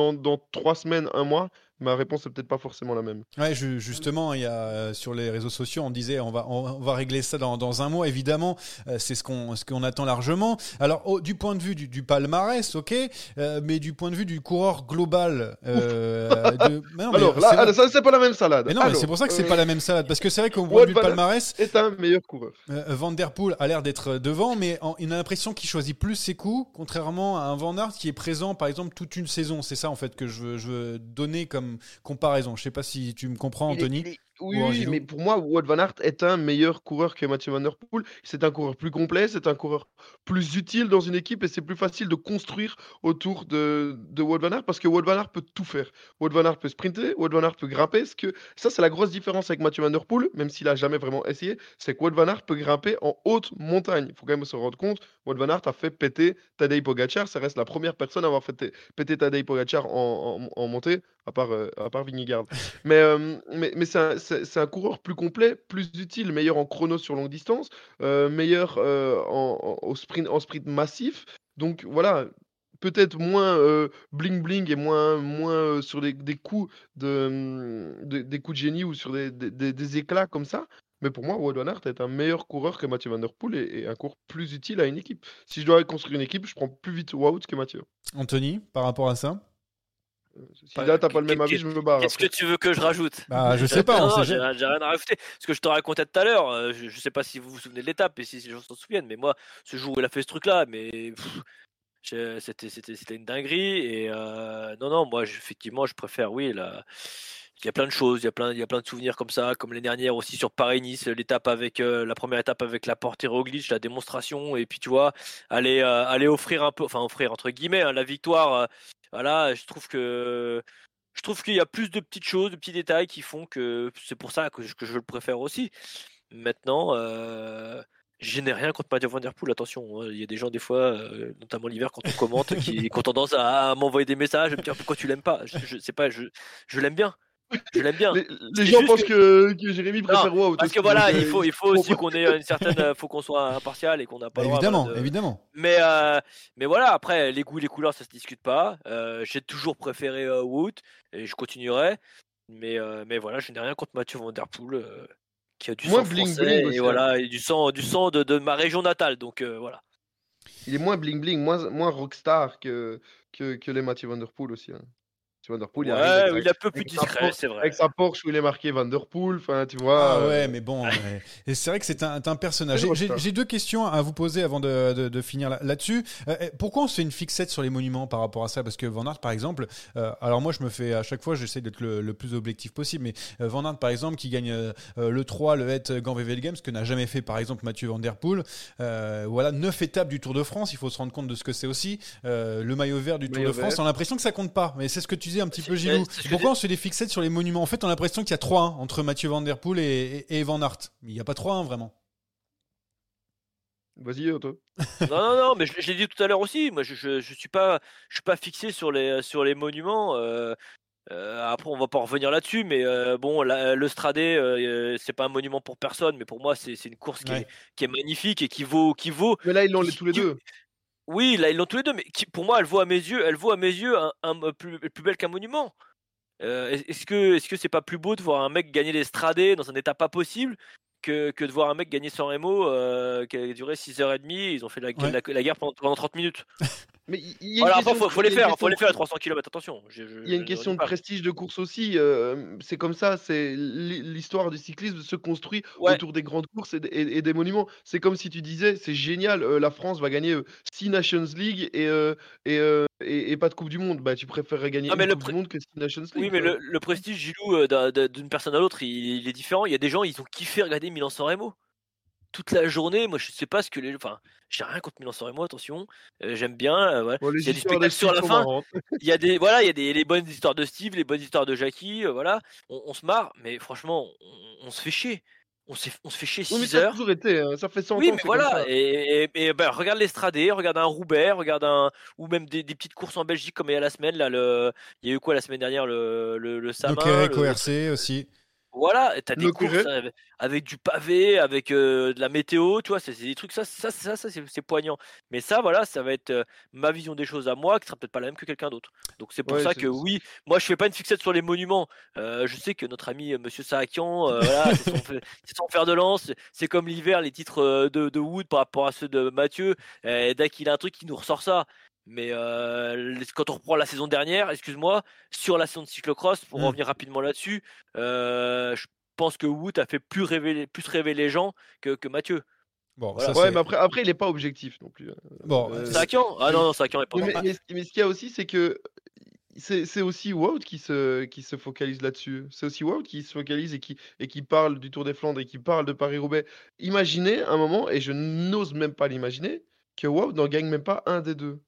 trois semaines, un mois. Ma réponse est peut-être pas forcément la même. Ouais, ju- justement, il y a euh, sur les réseaux sociaux, on disait on va on, va régler ça dans, dans un mois. Évidemment, euh, c'est ce qu'on ce qu'on attend largement. Alors, du point de vue du, du palmarès, ok, euh, mais du point de vue du coureur global. euh, de- mais non, mais Alors là, alors, ça c'est pas la même salade. Mais non, c'est pour ça que c'est euh, pas la même salade. Parce que c'est vrai qu'au point de vue Aert palmarès, est un meilleur coureur. Van Der Poel a l'air d'être devant, mais en- il a l'impression qu'il choisit plus ses coups, contrairement à un Van Aert qui est présent, par exemple, toute une saison. C'est ça, en fait, que je veux, je veux donner comme comparaison. Je sais pas si tu me comprends, Il est- Anthony. il est- Oui, mais pour moi, Wout Van Aert est un meilleur coureur que Mathieu Van Der Poel. C'est un coureur plus complet, c'est un coureur plus utile dans une équipe et c'est plus facile de construire autour de, de Wout Van Aert parce que Wout Van Aert peut tout faire. Wout Van Aert peut sprinter, Wout Van Aert peut grimper. Ce que, ça, c'est la grosse différence avec Mathieu Van Der Poel, même s'il a jamais vraiment essayé, c'est que Wout Van Aert peut grimper en haute montagne. Il faut quand même se rendre compte, Wout Van Aert a fait péter Tadej Pogacar. Ça reste la première personne à avoir fait péter Tadej Pogacar en, en- en montée, à part, euh, à part Vingegaard. Mais, euh, mais, mais c'est un, un coureur plus complet, plus utile, meilleur en chrono sur longue distance, euh, meilleur euh, en, au sprint, en sprint massif. Donc voilà, peut-être moins bling bling et moins, moins sur des, des coups de, de- des coups de génie ou sur des, des- des- éclats comme ça. Mais pour moi, Wout Van est un meilleur coureur que Mathieu Van Der Poel et, et un coureur plus utile à une équipe. Si je dois construire une équipe, je prends plus vite Wout que Mathieu. Anthony, par rapport à ça? Si là, t'as pas le même avis, je me barre. Qu'est-ce que tu veux que je rajoute? Bah, je sais pas, on Non, j'ai rien à rajouter. Ce que je te racontais tout à l'heure, euh, je, je sais pas si vous vous souvenez de l'étape et si les gens s'en souviennent, mais moi, ce jour où il a fait ce truc-là, mais c'était une dinguerie. Et euh, non, non, moi, effectivement, je préfère, oui, là. Il y a plein de choses, il y a plein, il y a plein de souvenirs comme ça, comme les dernières aussi sur Paris-Nice, l'étape avec euh, la première étape avec la porte Roglic, la démonstration, et puis tu vois, aller, euh, aller offrir un peu, enfin offrir entre guillemets hein, la victoire. Voilà, je trouve qu'il y a plus de petites choses, de petits détails qui font que c'est pour ça que je, le préfère aussi. Maintenant, euh, Je n'ai rien contre Mathieu Van Der attention. hein. Il y a des gens, des fois, euh, notamment l'hiver, quand on commente, qui, qui ont tendance à, m'envoyer des messages, à me dire pourquoi tu l'aimes pas? Je, je sais pas, je l'aime bien. Je l'aime bien. Les, gens pensent que, que Jérémy préfère Wout. Parce que voilà, il faut, il faut aussi qu'on ait une certaine. euh, faut qu'on soit impartial et qu'on n'a pas évidemment, de- évidemment. Mais, euh, mais voilà, après, les goûts et les couleurs, ça se discute pas. Euh, J'ai toujours préféré euh, Wout et je continuerai. Mais, euh, mais voilà, je n'ai rien contre Mathieu Van Der Poel, euh, qui a du Moins sang bling français bling et hein. voilà, et du sang, du sang de, de ma région natale. Donc euh, voilà. Il est moins bling bling, moins, moins rockstar que, que, que les Mathieu Van Der Poel aussi. Hein. Van Der Poel, il arrive Ouais, il est un peu plus discret, Porsche- c'est vrai. avec sa Porsche où il est marqué Van Der Poel, enfin tu vois. Ah euh, ouais, mais bon. ouais. Et c'est vrai que c'est un, un personnage. J'ai- deux questions à vous poser avant de, de- de finir là- là-dessus. Euh, euh, pourquoi on se fait une fixette sur les monuments par rapport à ça? Parce que Van Aert, par exemple, euh, alors moi je me fais à chaque fois, j'essaie d'être le, le plus objectif possible, mais euh, Van Aert, par exemple, qui gagne le 3, le Het Games, ce que n'a jamais fait par exemple Mathieu Van Der Poel. Euh, voilà, neuf étapes du Tour de France, il faut se rendre compte de ce que c'est aussi. Euh, le maillot vert du Tour Maillot de France, on a l'impression que ça compte pas. Mais c'est ce que tu disais un petit peu, Gilou. Pourquoi on se fait des fixettes sur les monuments? En fait, on a l'impression qu'il y a 3-1 entre Mathieu Van Der Poel et, et, et Van Aert. Mais il n'y a pas 3-1 vraiment. Vas-y, Otto. non, non, non, mais je, je l'ai dit tout à l'heure aussi. Moi, je, je, je suis pas, je suis pas fixé sur les, sur les monuments. euh, euh, après, on va pas en revenir là-dessus, mais euh, bon, la- le Stradé, euh, c'est pas un monument pour personne, mais pour moi, c'est c'est une course qui, Ouais. est, qui est magnifique et qui vaut, qui vaut. Mais là, ils l'ont tous les qui- deux. Oui, là, ils l'ont tous les deux, mais qui, pour moi, elle vaut à mes yeux, elle vaut à mes yeux un, un- plus, plus belle qu'un monument. Euh, est- est-ce que, est-ce que c'est pas plus beau de voir un mec gagner les Stradés dans un état pas possible que, que de voir un mec gagner San Remo euh, qui a duré 6h30 Ils ont fait la, Ouais. la- la guerre pendant, pendant 30 minutes? Mais il y a faut, les faire, faut question les de- faire à 300 km, attention. je- je- Il y a une ne question de prestige de course aussi. euh, c'est comme ça, c'est l'hi- l'histoire du cyclisme se construit Ouais. autour des grandes courses et, d- et- et des monuments. C'est comme si tu disais, c'est génial, euh, la France va gagner 6 Nations League et, euh, et, euh, pas de Coupe du Monde. Bah, tu préférerais gagner Ah, une mais le Coupe pré- du Monde que 6 Nations League. Oui, mais le, le prestige, Gilou, euh, d'un- d'un- d'une personne à l'autre, il, il est différent. Il y a des gens, ils ont kiffé regarder Milan-San Remo. Toute la journée, moi, je sais pas ce que les. Enfin, j'ai rien contre Milan-San Remo, attention. Euh, J'aime bien. euh, voilà. Bon, les Il y a des spectacles sur la fin. Il y a des, voilà, il y a des les bonnes histoires de Steve, les bonnes histoires de Jackie, euh, voilà. On, on se marre, mais franchement, on, on se fait chier. On, s'est- on se fait chier Oui, mais 6 ça a heures. toujours été, hein, ça fait 100 Oui, ans. mais voilà. ça. Et, et, et, ben, regarde l'Estradé, regarde un Roubaix, regarde un ou même des, des petites courses en Belgique comme il y a la semaine là. Le, il y a eu quoi la semaine dernière le le, le Samin, le- aussi. Voilà, t'as des courses avec, avec du pavé, avec euh, de la météo, tu vois, c'est des trucs, ça, ça, ça, ça c'est poignant. Mais ça, voilà, ça va être euh, ma vision des choses à moi, qui sera peut-être pas la même que quelqu'un d'autre. Donc c'est pour Ouais, ça que oui, moi je fais pas une fixette sur les monuments. Euh, je sais que notre ami Monsieur Saakian, voilà, c'est son, fer de lance. C'est comme l'hiver, les titres de, de Wood par rapport à ceux de Mathieu. Dès qu'il a un truc, il nous ressort ça. Mais euh, quand on reprend la saison dernière, excuse-moi, sur la saison de cyclocross, pour Mm. revenir rapidement là-dessus, euh, je pense que Wood a fait plus rêver, plus rêver les gens que, que Mathieu. Bon, Voilà. ça, Ouais, mais après, après, il est pas objectif non plus. hein. Bon, Euh, Saakian Ah non, non, Saakian est pas mais, mais, mais ce qu'il y a aussi, c'est que c'est c'est aussi Wout qui se, qui se focalise là-dessus. C'est aussi Wout qui se focalise et qui, et qui parle du Tour des Flandres et qui parle de Paris-Roubaix. Imaginez un moment, et je n'ose même pas l'imaginer, que Wout n'en gagne même pas un des deux.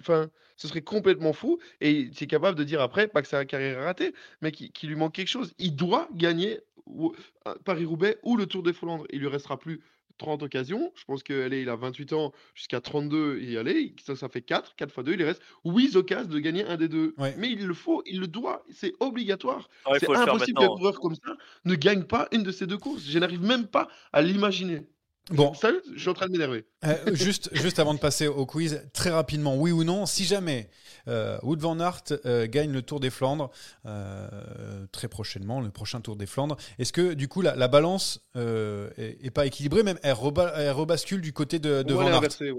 Enfin, ce serait complètement fou. Et c'est capable de dire après, pas que sa carrière est ratée, mais qu'il lui manque quelque chose. Il doit gagner ou- un Paris-Roubaix ou le Tour des Flandres. Il lui restera plus 30 occasions. Je pense qu'il a 28 ans jusqu'à 32 et y aller. Ça, ça fait 4. 4 fois 2, il lui reste 8 occasions de gagner un des deux. Ouais. Mais il le faut, il le doit. C'est obligatoire. C'est impossible qu'un coureur comme ça ne gagne pas une de ces deux courses. Je n'arrive même pas à l'imaginer. Bon, Ça, je suis en train de m'énerver. Euh, juste, juste avant de passer au quiz, très rapidement, oui ou non, si jamais euh, Wout van Aert euh, gagne le Tour des Flandres euh, très prochainement, le prochain Tour des Flandres, est-ce que du coup la, la balance euh, est, est pas équilibrée, même elle, reba- elle rebascule du côté de, Van Aert inversée.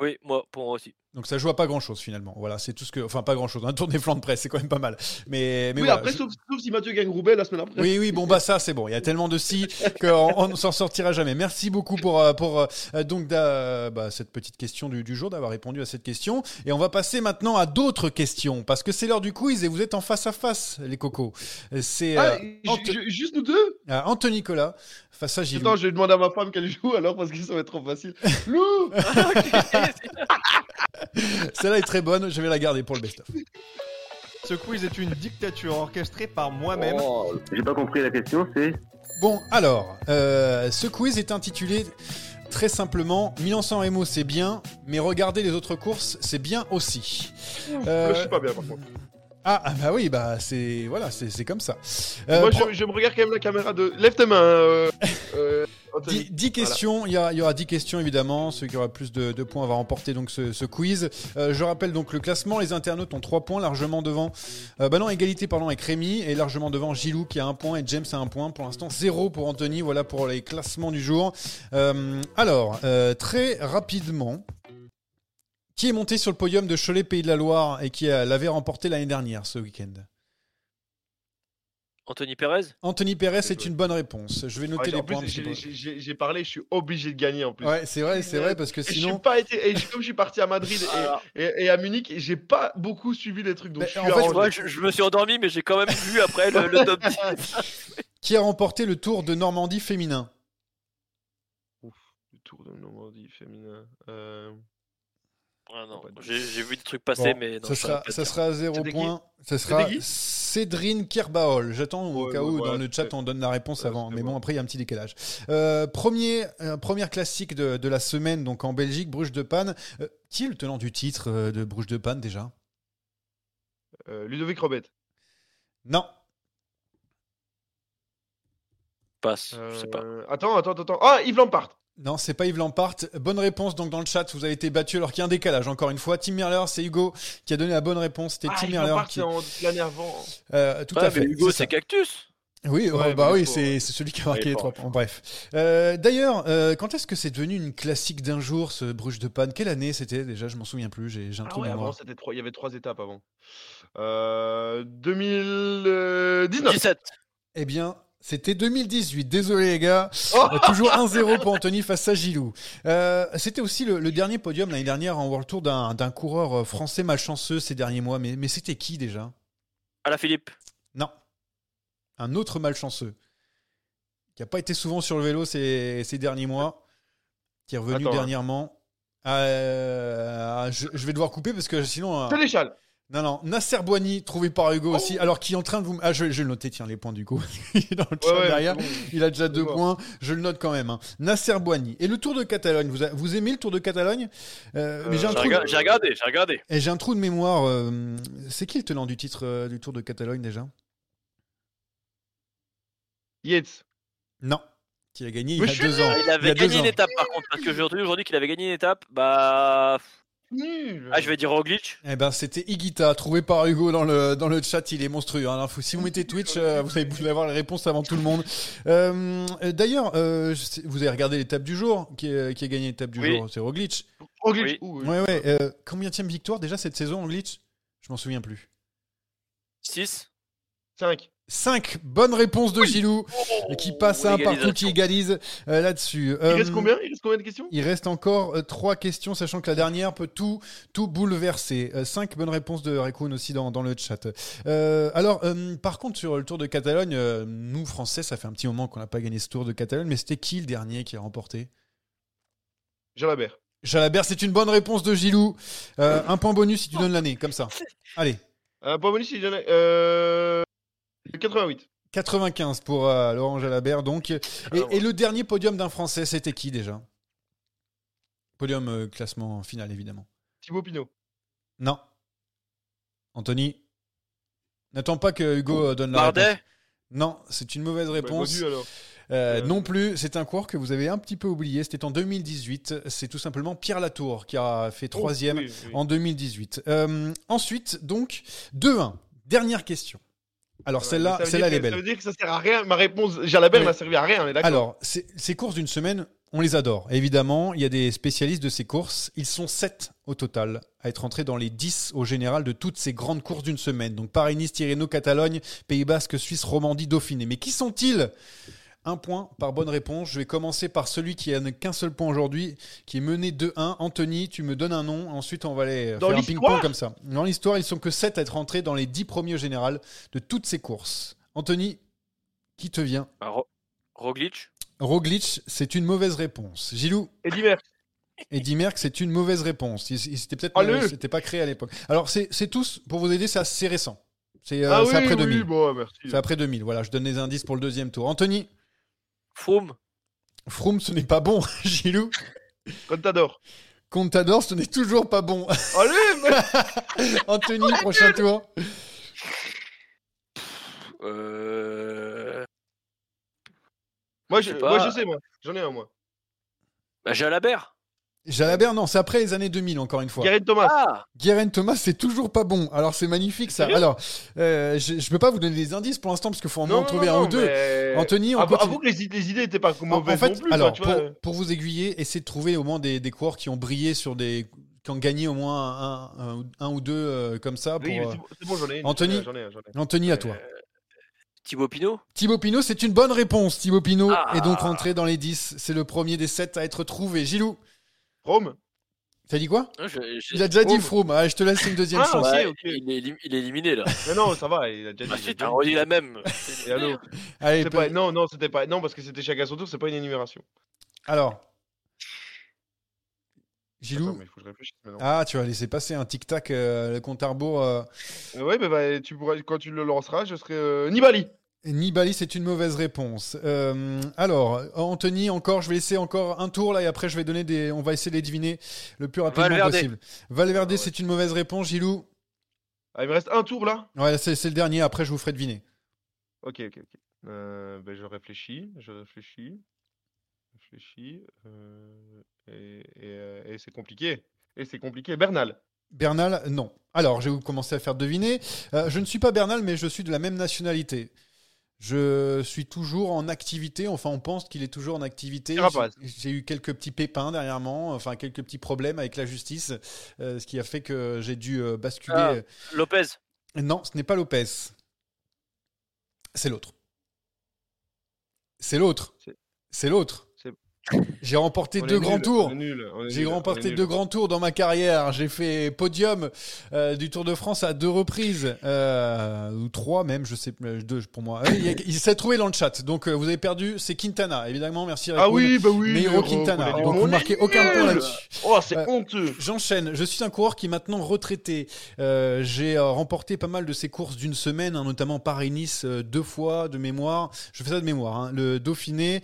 Oui, moi, pour moi aussi. Donc ça joue à pas grand-chose finalement. Voilà, c'est tout ce que, enfin pas grand-chose. Un Tour des Flandres près, c'est quand même pas mal. Mais, mais oui, voilà, après, je- sauf, sauf si Mathieu gagne Roubaix la semaine après. Oui, oui, bon, bah ça, c'est bon. Il y a tellement de si qu'on on ne s'en sortira jamais. Merci beaucoup pour, euh, pour euh, donc d'a- bah, cette petite question du, du jour, d'avoir répondu à cette question. Et on va passer maintenant à d'autres questions, parce que c'est l'heure du quiz et vous êtes en face à face, les cocos. C'est Ah, euh, juste nous deux? Euh, Anthony Nicolas face à Gilles. Attends, je vais demander à ma femme qu'elle joue alors parce que ça va être trop facile. Lou Celle-là est très bonne, je vais la garder pour le best-of. Ce quiz est une dictature orchestrée par moi-même. J'ai pas compris la question, c'est. Bon, alors, euh, ce quiz est intitulé très simplement, Milan-San Remo c'est bien, mais regarder les autres courses c'est bien aussi. Euh, je suis pas bien par contre. Ah, ah, bah oui, bah c'est voilà, c'est c'est comme ça. Euh, Moi, je, je me regarde quand même la caméra de. Lève tes mains. Euh, euh, Anthony. 10, 10 questions, il y, a- il y aura 10 questions évidemment, ceux qui auront plus de, de points va remporter donc ce, ce quiz. Euh, je rappelle donc le classement, les internautes ont 3 points, largement devant, euh, bah non, égalité pardon avec Rémi, et largement devant Gilou qui a un point et James a un point. Pour l'instant, 0 pour Anthony, voilà pour les classements du jour. Euh, alors, euh, très rapidement, qui est monté sur le podium de Cholet Pays de la Loire et qui euh, l'avait remporté l'année dernière ce week-end Anthony Perez Anthony Pérez, c'est une bonne réponse. Je vais noter Ouais, les en plus, points. j'ai- parlé, je suis obligé de gagner en plus. Ouais, c'est vrai, c'est vrai, parce que Et je sinon. suis pas été, et comme je suis parti à Madrid et- Alors. et, et à Munich, et j'ai pas beaucoup suivi les trucs. Donc Mais je suis en fait. Moi, je, je me suis endormi, mais j'ai quand même vu après le, le top 10. Qui a remporté le Tour de Normandie féminin? Le Tour de Normandie féminin. Euh, Ah non, j'ai vu des trucs passer, Bon, mais non, ça, sera, va pas ça dire. sera à zéro point. Ça sera Cédrine Kerbaol. J'attends au cas ouais, où ouais, dans le chat on donne la réponse ouais, avant. Mais bon, bon. après il y a un petit décalage. Euh, premier, euh, première classique de, de la semaine, donc en Belgique, Bruges de Panne. Euh, qui est le tenant du titre euh, de Bruges de Panne déjà? Euh, Ludovic Robet. Non. Passe, je sais pas. Attends, attends, attends. Ah, Yves Lampard. Non, c'est pas Yves Lampart. Bonne réponse donc dans le chat. Vous avez été battu alors qu'il y a un décalage. Encore une fois, Tim Merler, c'est Hugo qui a donné la bonne réponse. C'était Ah, Tim Yves Merler qui. en avant. Euh, tout Ouais, à fait. Hugo, c'est Cactus. Oui, Ouais, euh, bah mais oui, c'est c'est celui qui a marqué les trois points. Bref. Euh, D'ailleurs, euh, quand est-ce que c'est devenu une classique d'un jour, ce Bruges de Panne? Quelle année c'était déjà? Je m'en souviens plus. J'ai un Ah trou de ouais, avant, mémoire. c'était trois. Il y avait trois étapes avant. Euh, 2019. 17. Eh bien, c'était 2018. Désolé les gars. Oh Euh, toujours 1-0 pour Anthony face à Gilou. Euh, c'était aussi le, le dernier podium l'année dernière en World Tour d'un coureur euh, français malchanceux ces derniers mois. Mais, mais c'était qui déjà? La Philippe. Non. Un autre malchanceux. Qui n'a pas été souvent sur le vélo ces, ces derniers mois. Qui est revenu Attends, hein. dernièrement. Euh, je, je vais devoir couper parce que sinon. Sénéchal. Non, non. Nasser Boigny, trouvé par Hugo aussi. Oh. Alors, qui est en train de vous. Ah, je, je vais le noter, tiens, les points du coup. Il est dans le chat ouais, derrière. bon. Il a déjà deux voir. points. Je le note quand même. hein. Nasser Boigny. Et le Tour de Catalogne. Vous, a- vous aimez le Tour de Catalogne? Euh, Mais j'ai un, Euh, J'ai de- regardé, j'ai regardé. et j'ai un trou de mémoire. euh, C'est qui le tenant du titre euh, du Tour de Catalogne déjà? Yates. Non. Qui a gagné il y a deux ans. Il Il avait gagné une étape par contre, parce que j'ai entendu aujourd'hui qu'il avait gagné une étape. Bah. Nul. Ah, je vais dire Roglic. Eh ben, c'était Igita, trouvé par Hugo dans le, dans le chat. Il est monstrueux. hein. Faut- si vous mettez Twitch, euh, vous, allez, vous allez avoir les réponses avant tout le monde. Euh, euh, D'ailleurs, euh, vous avez regardé l'étape du jour. Qui, est- qui a gagné l'étape du Oui. jour C'est Roglic. Roglic. Oui. Ouh, oui. Ouais, ouais. Euh, combien de victoire déjà cette saison, Roglic? Je m'en souviens plus. 6. 5. 5 bonnes réponses de Gilou qui passe à un partout qui égalise euh, là-dessus. Il Euh, reste combien? Il reste combien de questions? Il reste encore euh, trois questions, sachant que la dernière peut tout, tout bouleverser. Euh, cinq bonnes réponses de Raccoon aussi dans, dans le chat. Euh, alors, euh, par contre, sur le Tour de Catalogne, euh, nous, Français, ça fait un petit moment qu'on n'a pas gagné ce Tour de Catalogne, mais c'était qui le dernier qui a remporté? Jalabert. Jalabert, c'est une bonne réponse de Gilou. Euh, un point bonus si tu donnes l'année, comme ça. Allez, Un point bonus, il y en a. Euh... 88. 95 pour euh, Laurent Jalabert, donc. Et, et le dernier podium d'un Français, c'était qui déjà? Podium euh, classement final, évidemment. Thibaut Pinot. Non. Anthony? N'attends pas que Hugo euh, donne la Bardet? réponse. Non, c'est une mauvaise réponse. Bah, alors. Euh, non plus, c'est un cours que vous avez un petit peu oublié. C'était en 2018. C'est tout simplement Pierre Latour qui a fait troisième Oh, oui, oui. en 2018. Euh, ensuite, donc, 2-1. Dernière question. Alors celle-là, celle-là, elle est belle. Ça veut dire que ça sert à rien. Ma réponse, Jalabert n'a servi à rien, on est d'accord Alors, ces ces courses d'une semaine, on les adore. Évidemment, il y a des spécialistes de ces courses. Ils sont 7 au total à être entrés dans les 10 au général de toutes ces grandes courses d'une semaine. Donc Paris-Nice, Tirreno, Catalogne, Pays Basque, Suisse, Romandie, Dauphiné. Mais qui sont-ils? Un point par bonne réponse. Je vais commencer par celui qui n'a qu'un seul point aujourd'hui, qui est mené 2-1. Anthony, tu me donnes un nom. Ensuite, on va aller Dans faire un l'histoire ping-pong comme ça. Dans l'histoire, ils sont que 7 à être entrés dans les 10 premiers au général de toutes ces courses. Anthony, qui te vient Bah, Ro- Roglic. Roglic, c'est une mauvaise réponse. Gilou, Eddie Merckx. Eddie Merckx, c'est une mauvaise réponse. Il, il s'était peut-être, c'était pas créé à l'époque. Alors c'est, c'est tous pour vous aider, c'est assez récent. C'est, euh, ah c'est oui, après oui, 2000. bon, merci. C'est après 2000. Voilà, je donne les indices pour le deuxième tour. Anthony, Froome. Froome, ce n'est pas bon. Gilou. Contador. Contador, ce n'est toujours pas bon. Allez, mais... Anthony, prochain tour. Euh... Moi, Je moi, je sais, moi. J'en ai un, moi. Bah, Jalabert. Jalabert, non, c'est après les années 2000, encore une fois. Guerin Thomas. Ah Thomas, c'est toujours pas bon. Alors, c'est magnifique, ça. Alors, euh, je, je peux pas vous donner des indices pour l'instant, parce qu'il faut en Non, en trouver non, un non, ou deux. mais- Anthony, on Avoue, continue. avoue que les, idées- les idées étaient pas En, en mauvaises fait, non plus. alors, pour, vois. pour vous aiguiller, essayez de trouver au moins des, des coureurs qui ont brillé sur des. qui ont gagné au moins un, un- un ou deux euh, comme ça. Pour, Oui, euh, c'est bon, j'en ai une. Anthony J'en ai un, j'en ai un. Anthony, à toi. Thibaut Pinot? Thibaut Pinot, c'est une bonne réponse. Thibaut Pinot Ah. est donc rentré dans les 10. C'est le premier des 7 à être trouvé. Gilou, Rome. t'as dit quoi je- je- Il a déjà dit Froome. Ah, je te laisse une deuxième Ah, chance. Ouais. Il, est, élim- il est éliminé là. Mais non, ça va, il a déjà dit. Ah, t'as dit. redit la même. Et allô Allez, C'est peu- pas- Non, non, c'était pas. Non, parce que c'était chacun son tour, c'est pas une énumération. alors. Attends, Gilou mais il faut que je réfléchisse maintenant. Ah, tu vas laisser passer un tic-tac, euh, le compte à rebours. euh. Euh, ouais, mais bah, tu pourras, quand tu le lanceras, je serai euh, Nibali. Nibali, c'est une mauvaise réponse. Euh, alors, Anthony, encore, je vais laisser encore un tour là et après je vais donner des. On va essayer de les deviner le plus rapidement Valverde. possible. Valverde, Ah ouais. c'est une mauvaise réponse. Gilou Ah, il me reste un tour là? Ouais, c'est le dernier. Après, je vous ferai deviner. Ok, ok, ok. Euh, ben, je réfléchis, je réfléchis, je réfléchis, euh, et, et, euh, et c'est compliqué. Et c'est compliqué. Bernal. Bernal, non. Alors, je vais vous commencer à faire deviner. Je ne suis pas Bernal, mais je suis de la même nationalité. Je suis toujours en activité, enfin on pense qu'il est toujours en activité. Carapaz. J'ai j'ai eu quelques petits pépins dernièrement, enfin quelques petits problèmes avec la justice, euh, ce qui a fait que j'ai dû euh, basculer. Ah. Lopez. Non, ce n'est pas Lopez. C'est l'autre. C'est l'autre. C'est l'autre. J'ai remporté On deux grands tours. nul, J'ai remporté deux grands tours dans ma carrière. J'ai fait podium euh, du Tour de France à deux reprises, euh, ou trois même, je sais plus, deux pour moi. Euh, Il, s'est trouvé dans le chat, donc euh, vous avez perdu. C'est Quintana, évidemment. Merci. Ah oui, bah oui. Meiro oh, Quintana. est Donc vous marquez aucun point là-dessus. Oh, c'est Euh, honteux. J'enchaîne. Je suis un coureur qui est maintenant retraité. Euh, J'ai euh, remporté pas mal de ces courses d'une semaine, hein, notamment Paris-Nice euh, deux fois de mémoire. Je fais ça de mémoire. hein. Le Dauphiné.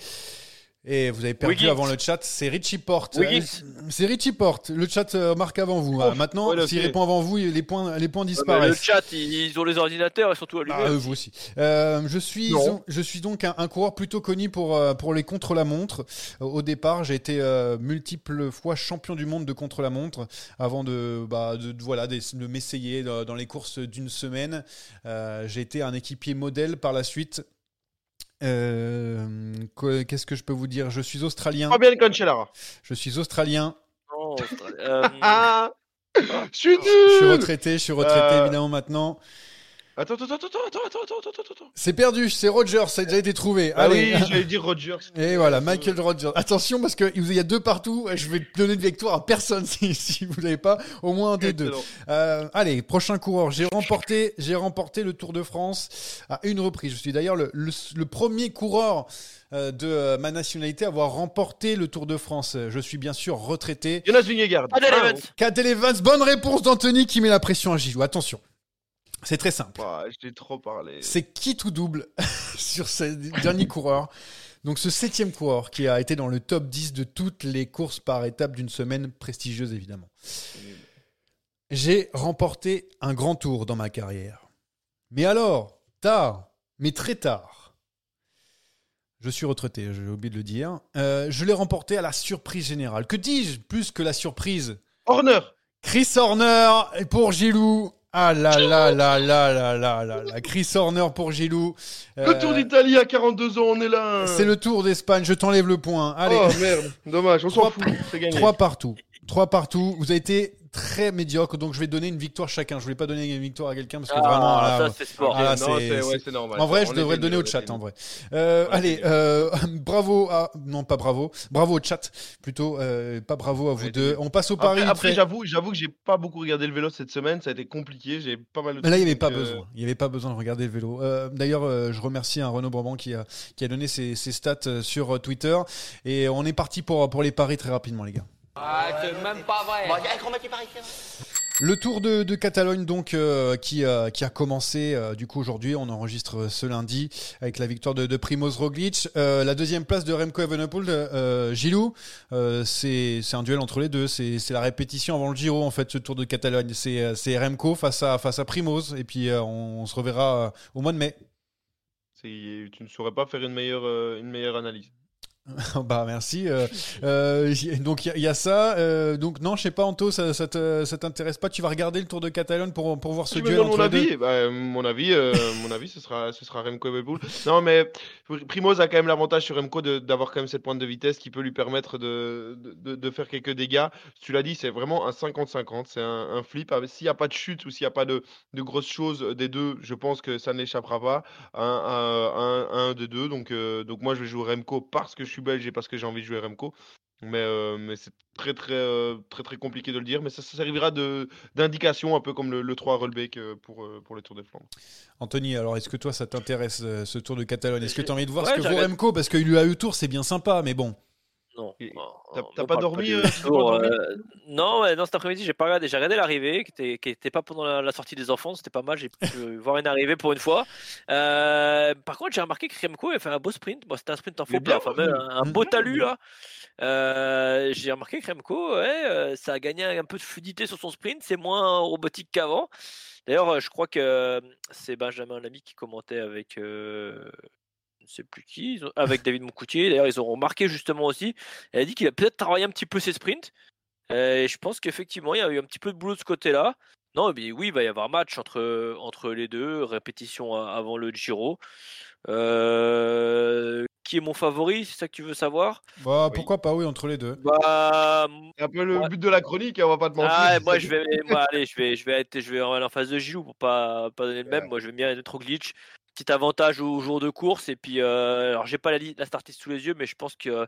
Et vous avez perdu Wiggins. avant le chat, c'est Richie Porte. Euh, C'est Richie Porte. Le chat euh, marque avant vous. Oh, Euh, Maintenant, s'il répond avant vous, les points, les points mais le disparaissent. chat, ils, ont les ordinateurs et surtout allumés. Ah, euh, vous aussi. Euh, je suis, je suis donc un, un coureur plutôt connu pour, pour les contre-la-montre. Au départ, j'ai été euh, multiples fois champion du monde de contre-la-montre avant de, bah, de, de- voilà, de, de m'essayer dans, dans les courses d'une semaine. Euh, j'ai été un équipier modèle par la suite. Euh, que- Qu'est-ce que je peux vous dire? Je suis australien. Fabien Cancellara. Je suis australien. Non, euh, Ah Je suis nul Je suis retraité. Je suis retraité Euh, évidemment maintenant. Attends, attends, attends, attends, attends, attends, attends, attends. C'est perdu, c'est Rogers, ça a déjà été trouvé. Ah Allez. oui, j'allais dire Rogers. Et voilà, Michael Rogers. Attention, parce que il y a deux partout, je vais donner de victoire à personne si, vous l'avez pas, au moins un des deux. Euh, allez, prochain coureur. J'ai remporté, j'ai remporté le Tour de France à une reprise. Je suis d'ailleurs le, le, premier coureur euh, de euh, ma nationalité à avoir remporté le Tour de France. Je suis bien sûr retraité. Jonas Vingegaard. Cadel Evans. Cadel Bonne réponse d'Anthony qui met la pression à Gilou. Attention. C'est très simple. Je t'ai trop parlé. C'est qui tout double sur ce dernier coureur? Donc ce septième coureur qui a été dans le top 10 de toutes les courses par étapes d'une semaine prestigieuse évidemment. J'ai remporté un grand tour dans ma carrière. Mais alors, tard, mais très tard. Je suis retraité, j'ai oublié de le dire. Euh, je l'ai remporté à la surprise générale. Que dis-je plus que la surprise? Horner. Chris Horner pour Gilou. Ah là là là là là là là là. Chris Horner pour Gilou. Le Euh, Tour d'Italie à 42 ans, on est là. C'est le Tour d'Espagne. Je t'enlève le point. Allez, Oh merde, dommage, on s'en fout, gagné. trois partout. Trois partout. Vous avez été très médiocre, donc je vais donner une victoire chacun. Je voulais pas donner une victoire à quelqu'un parce que vraiment. Ah, là, ça c'est sport. Ah, c'est- ouais, normal. en vrai, je devrais le donner au chat, en vrai. Euh, allez, euh, bravo à... Non, pas bravo. Bravo au chat, plutôt. euh, pas bravo à vous deux. On passe au Après, pari. après, j'avoue, j'avoue que j'ai pas beaucoup regardé le vélo cette semaine, ça a été compliqué, j'ai pas mal de Mais là, il n'y avait pas donc, euh, besoin. Il n'y avait pas besoin de regarder le vélo. Euh, D'ailleurs, euh, je remercie un Renaud Brabant qui a, qui a donné ses, ses stats sur Twitter. Et on est parti pour, pour les paris très rapidement, les gars. Ah, c'est même pas vrai. Le Tour de, de Catalogne donc euh, qui, euh, qui a commencé euh, du coup aujourd'hui, on enregistre ce lundi avec la victoire de, de Primoz Roglic. Euh, la deuxième place de Remco Evenepoel, euh, Gilou, euh, c'est c'est un duel entre les deux, c'est c'est la répétition avant le Giro en fait ce Tour de Catalogne. C'est c'est Remco face à face à Primoz et puis euh, on, on se reverra au mois de mai. Tu ne saurais pas faire une meilleure, une meilleure analyse. bah merci. Euh, euh, donc il y, a- il y a ça. euh, donc non, je sais pas Anto, ça, ça t'intéresse pas Tu vas regarder le Tour de Catalogne pour pour voir ce me duel entre mon les deux avis, bah, mon avis, mon avis, ce sera, ce sera Remco Evenepoel. Non, mais Primoz a quand même l'avantage sur Remco de- d'avoir quand même cette pointe de vitesse qui peut lui permettre de, de, de- faire quelques dégâts. Tu l'as dit, c'est vraiment un 50-50, c'est un, un flip. Ah, S'il n'y a pas de chute ou s'il n'y a pas de, de grosses choses des deux, je pense que ça n'échappera pas à un, un, un des deux. Donc, donc moi, je vais jouer Remco parce que je suis belge et parce que j'ai envie de jouer Remco. Mais, euh, mais c'est très très, euh, très très compliqué de le dire. Mais ça, ça servira de, d'indication, un peu comme le, le 3 Rollbeck euh, pour, pour les Tours des Flandres. Anthony, alors est-ce que toi ça t'intéresse ce Tour de Catalogne? Est-ce que tu as envie de voir Ouais, ce que vaut. Remco? Parce que l'UAE Tour c'est bien sympa, mais bon. Non. T'as- pas dormi, euh, euh, Non, non, cet après-midi, j'ai pas regardé. J'ai regardé l'arrivée, qui était, qui était pas pendant la, la sortie des enfants. C'était pas mal. J'ai pu voir une arrivée pour une fois. Euh, par contre, j'ai remarqué que Remco a fait un beau sprint. Bon, c'était un sprint en faux plat, enfin, même un, un Mhm. beau talus là. Euh, j'ai remarqué que Remco, ouais, ça a gagné un peu de fluidité sur son sprint. C'est moins robotique qu'avant. D'ailleurs, je crois que c'est Benjamin Lamy qui commentait avec. euh, ne sais plus qui, ont- avec David Moncoutier. D'ailleurs, ils ont remarqué justement aussi. Elle a dit qu'il a peut-être travaillé un petit peu ses sprints. Et je pense qu'effectivement, il y a eu un petit peu de boulot de ce côté-là. Non, mais oui, il va y avoir match entre, entre les deux, répétition avant le Giro. Euh, qui est mon favori, c'est ça que tu veux savoir? Bah, Oui. Pourquoi pas, oui, entre les deux. Bah, C'est un peu le Ouais. but de la chronique, hein, on va pas te mentir. ah, moi je vais, moi, allez, je vais, je vais être, je vais aller en face de Gilou pour pas, pas donner le même. Ouais. Moi, je vais bien être glitch. Petit avantage au jour de course et puis, euh, alors j'ai pas la, la start sous les yeux, mais je pense que euh,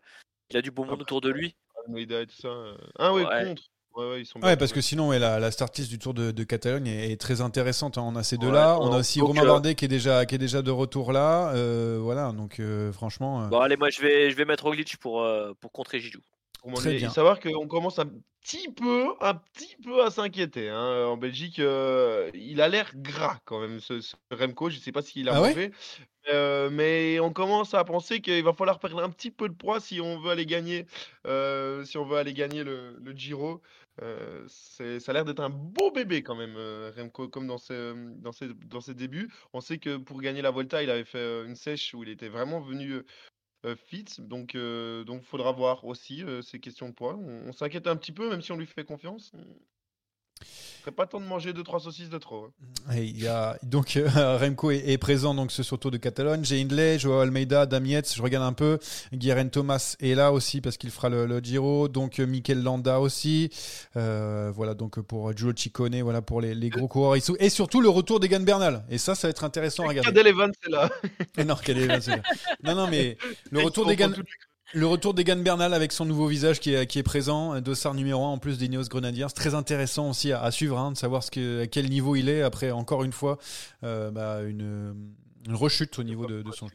il a du beau monde autour de lui. Et tout ça. euh. Ah ouais, Ouais. contre. Ouais, ouais, ils sont bien Ouais, parce que sinon, ouais, la, la start list du Tour de, de Catalogne est, est très intéressante. hein. On a ces Ouais, deux-là. On a aussi donc, Romain Bardet qui est déjà, qui est déjà de retour là. Euh, voilà, donc euh, franchement. euh, Bon, allez, moi je vais, je vais mettre glitch pour, euh, pour contrer Gilou. Pour bien. Et savoir qu'on commence un petit peu, un petit peu à s'inquiéter. hein. En Belgique, euh, il a l'air gras quand même, ce, ce Remco. Je sais pas s'il a Ah ouais? mangé. Euh, mais on commence à penser qu'il va falloir perdre un petit peu de poids si on veut aller gagner, euh, si on veut aller gagner le, le Giro. Euh, ça a l'air d'être un beau bébé quand même, euh, Remco, comme dans ses, dans, ses, dans ses débuts. On sait que pour gagner la Volta, il avait fait euh, une sèche où il était vraiment venu euh, fit. Donc, il donc faudra voir aussi euh, ces questions de poids. On s'inquiète un petit peu, même si on lui fait confiance. Serait pas temps de manger 2-3 saucisses de trop. hein. Et il y a, donc euh, Remco est, est présent donc ce sur Tour de Catalogne. J'ai Hindley, Joao Almeida, Damietz, je regarde un peu. Guérin Thomas est là aussi parce qu'il fera le, le Giro. Donc euh, Mikel Landa aussi. Euh, voilà donc pour Giulio Ciccone, voilà pour les, les gros coureurs. Et Et surtout le retour d'Egan Bernal. Et ça, ça va être intéressant à regarder. Cadel Evans, c'est là. Et non, quel est- c'est- non, non, mais le retour d'Egan, le retour d'Egan Bernal avec son nouveau visage qui est, qui est présent, dossard numéro 1 en plus d'Ineos Grenadiers. C'est très intéressant aussi à, à suivre, hein, de savoir ce que, à quel niveau il est après, encore une fois, euh, bah, une, une rechute au niveau de, de son jeu.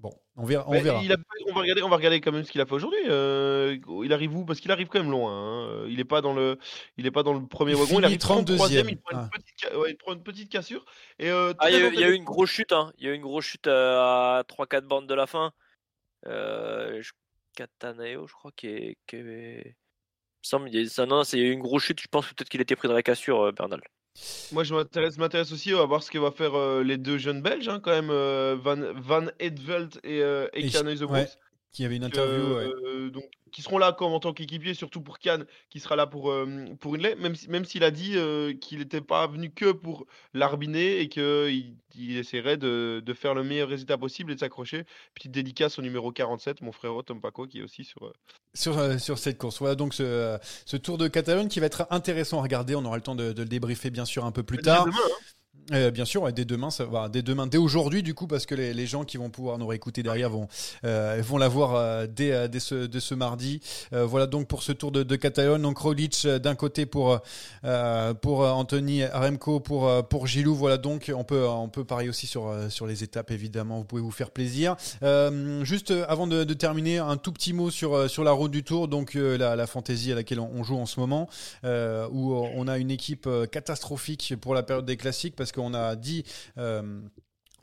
Bon, on verra. On, verra. il a- on, va regarder, on va regarder quand même ce qu'il a fait aujourd'hui. Euh, il arrive où? Parce qu'il arrive quand même loin. hein. Il n'est pas, dans le- il est pas dans le premier Il wagon. Il arrive 33e. 32e. Il prend, Ah. ouais, il prend une petite cassure. Et, euh, Ah, il y, a eu- une grosse chute, hein. Il y a eu une grosse chute à 3-4 bandes de la fin. Euh, je- Cataneo, je crois, qui est. Qui est... Il semble, il non, c'est une grosse chute. Je pense peut-être qu'il était pris de la cassure, euh, Bernal. Moi, je m'intéresse, m'intéresse aussi à voir ce que va faire euh, les deux jeunes Belges, hein, quand même, euh, Van, Van Edveld et, euh, et Et- ouais, Qui avait une interview. ouais. euh, donc, qui seront là comme en tant qu'équipier, surtout pour Kian, qui sera là pour, euh, pour Inlay, même si- même s'il a dit euh, qu'il n'était pas venu que pour l'arbiner et qu'il il essaierait de, de faire le meilleur résultat possible et de s'accrocher. Petite dédicace au numéro 47, mon frère Tom Paco, qui est aussi sur. euh, sur, sur cette course. Voilà donc ce, ce Tour de Catalogne qui va être intéressant à regarder. On aura le temps de, de le débriefer bien sûr un peu plus tard. demain, hein. Euh, bien sûr, dès demain, dès demain, dès aujourd'hui, du coup, parce que les, gens qui vont pouvoir nous réécouter derrière vont, euh, vont la voir euh, dès, dès, ce, dès ce mardi. Voilà donc pour ce tour de, de Catalogne. Donc Roglic euh, d'un côté pour, pour Anthony Aremco, pour, pour Gilou. Voilà donc on peut, on peut parier aussi sur, sur les étapes, évidemment. Vous pouvez vous faire plaisir. Juste avant de, terminer, un tout petit mot sur, sur la route du tour, donc la, la fantaisie à laquelle on, on joue en ce moment, où on a une équipe catastrophique pour la période des classiques parce qu'on a dit. euh,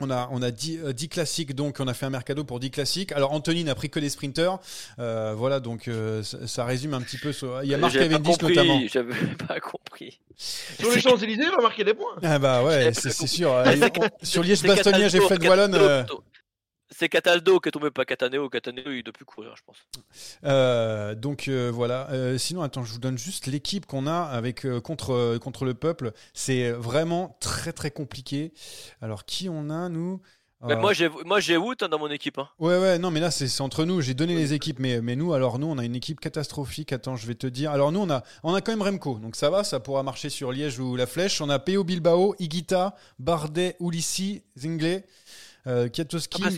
on a, on a 10, euh, 10 classiques, donc on a fait un mercado pour 10 classiques. Alors Anthony n'a pris que des sprinters. Euh, voilà, donc euh, ça, ça résume un petit peu. ce- Il y a Marc Cavendish compris, notamment. J'avais pas compris. Sur les Champs-Élysées, il va marquer des points. Ah bah ouais, c'est sûr. Euh, on- sur Liège, C'est Bastogne et Cataldo, Fred Wallonne. C'est Cataldo qui est tombé, pas Cataneo. Cataneo, il doit plus courir, je pense. Euh, donc euh, voilà. Euh, sinon, attends, je vous donne juste l'équipe qu'on a avec contre contre le peuple. C'est vraiment très très compliqué. Alors qui on a nous? Mais moi, j'ai, moi, j'ai Wout hein, dans mon équipe. hein. Ouais, ouais, non, mais là, c'est entre nous. J'ai donné les équipes, mais, mais nous, alors, nous, on a une équipe catastrophique. Attends, je vais te dire. Alors, nous, on a, on a quand même Remco. Donc, ça va, ça pourra marcher sur Liège ou la Flèche. On a PO Bilbao, Igita, Bardet, Ulissi, Zingley, euh, Kiatowski, Ah, a-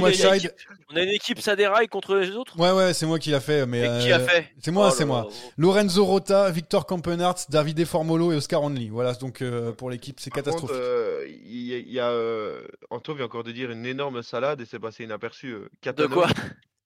Whiteside. on a une équipe Saderail contre les autres. Ouais, ouais, c'est moi qui l'a fait. Mais, Et qui a euh, fait C'est moi, Oh c'est moi. là. Lorenzo Rota, Victor Campenarts, Davide Formolo et Oscar Only. Voilà, donc euh, pour l'équipe, c'est catastrophique. euh, il y a, il y a, euh, Anto vient encore de dire une énorme salade et c'est passé inaperçu. euh, De quoi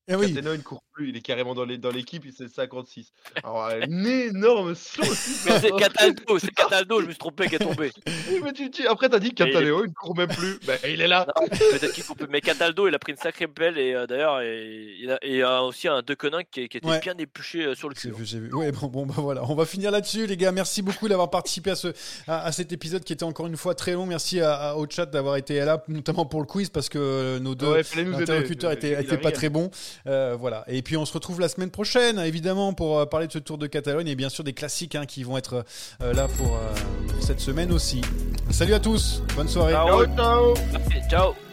Eh oui, il ne court plus, il est carrément dans dans l'équipe, il c'est 56. Alors, un énorme saut. Mais c'est Cataldo, c'est Cataldo, je me suis trompé qui est tombé. Oui, mais tu, tu- après, t'as dit Cataléo, il ne court même plus. Ben, il est là. Peut-être qu'il. Mais Cataldo, il a pris une sacrée pelle et euh, d'ailleurs, il a, il a aussi un De Koning qui, qui était Ouais. bien épluché euh, sur le J'ai cul. vu, j'ai vu. Ouais, bon, bon, bah voilà. On va finir là-dessus, les gars. Merci beaucoup d'avoir participé à, ce, à, à cet épisode qui était encore une fois très long. Merci à, à- au chat d'avoir été là, notamment pour le quiz, parce que euh, nos deux Ouais, interlocuteurs étaient, Il étaient pas très bons. Euh, voilà. Et puis on se retrouve la semaine prochaine, évidemment, pour euh, parler de ce Tour de Catalogne et bien sûr des classiques hein, qui vont être euh, là pour, euh, pour cette semaine aussi. Salut à tous, bonne soirée. Ciao. Ciao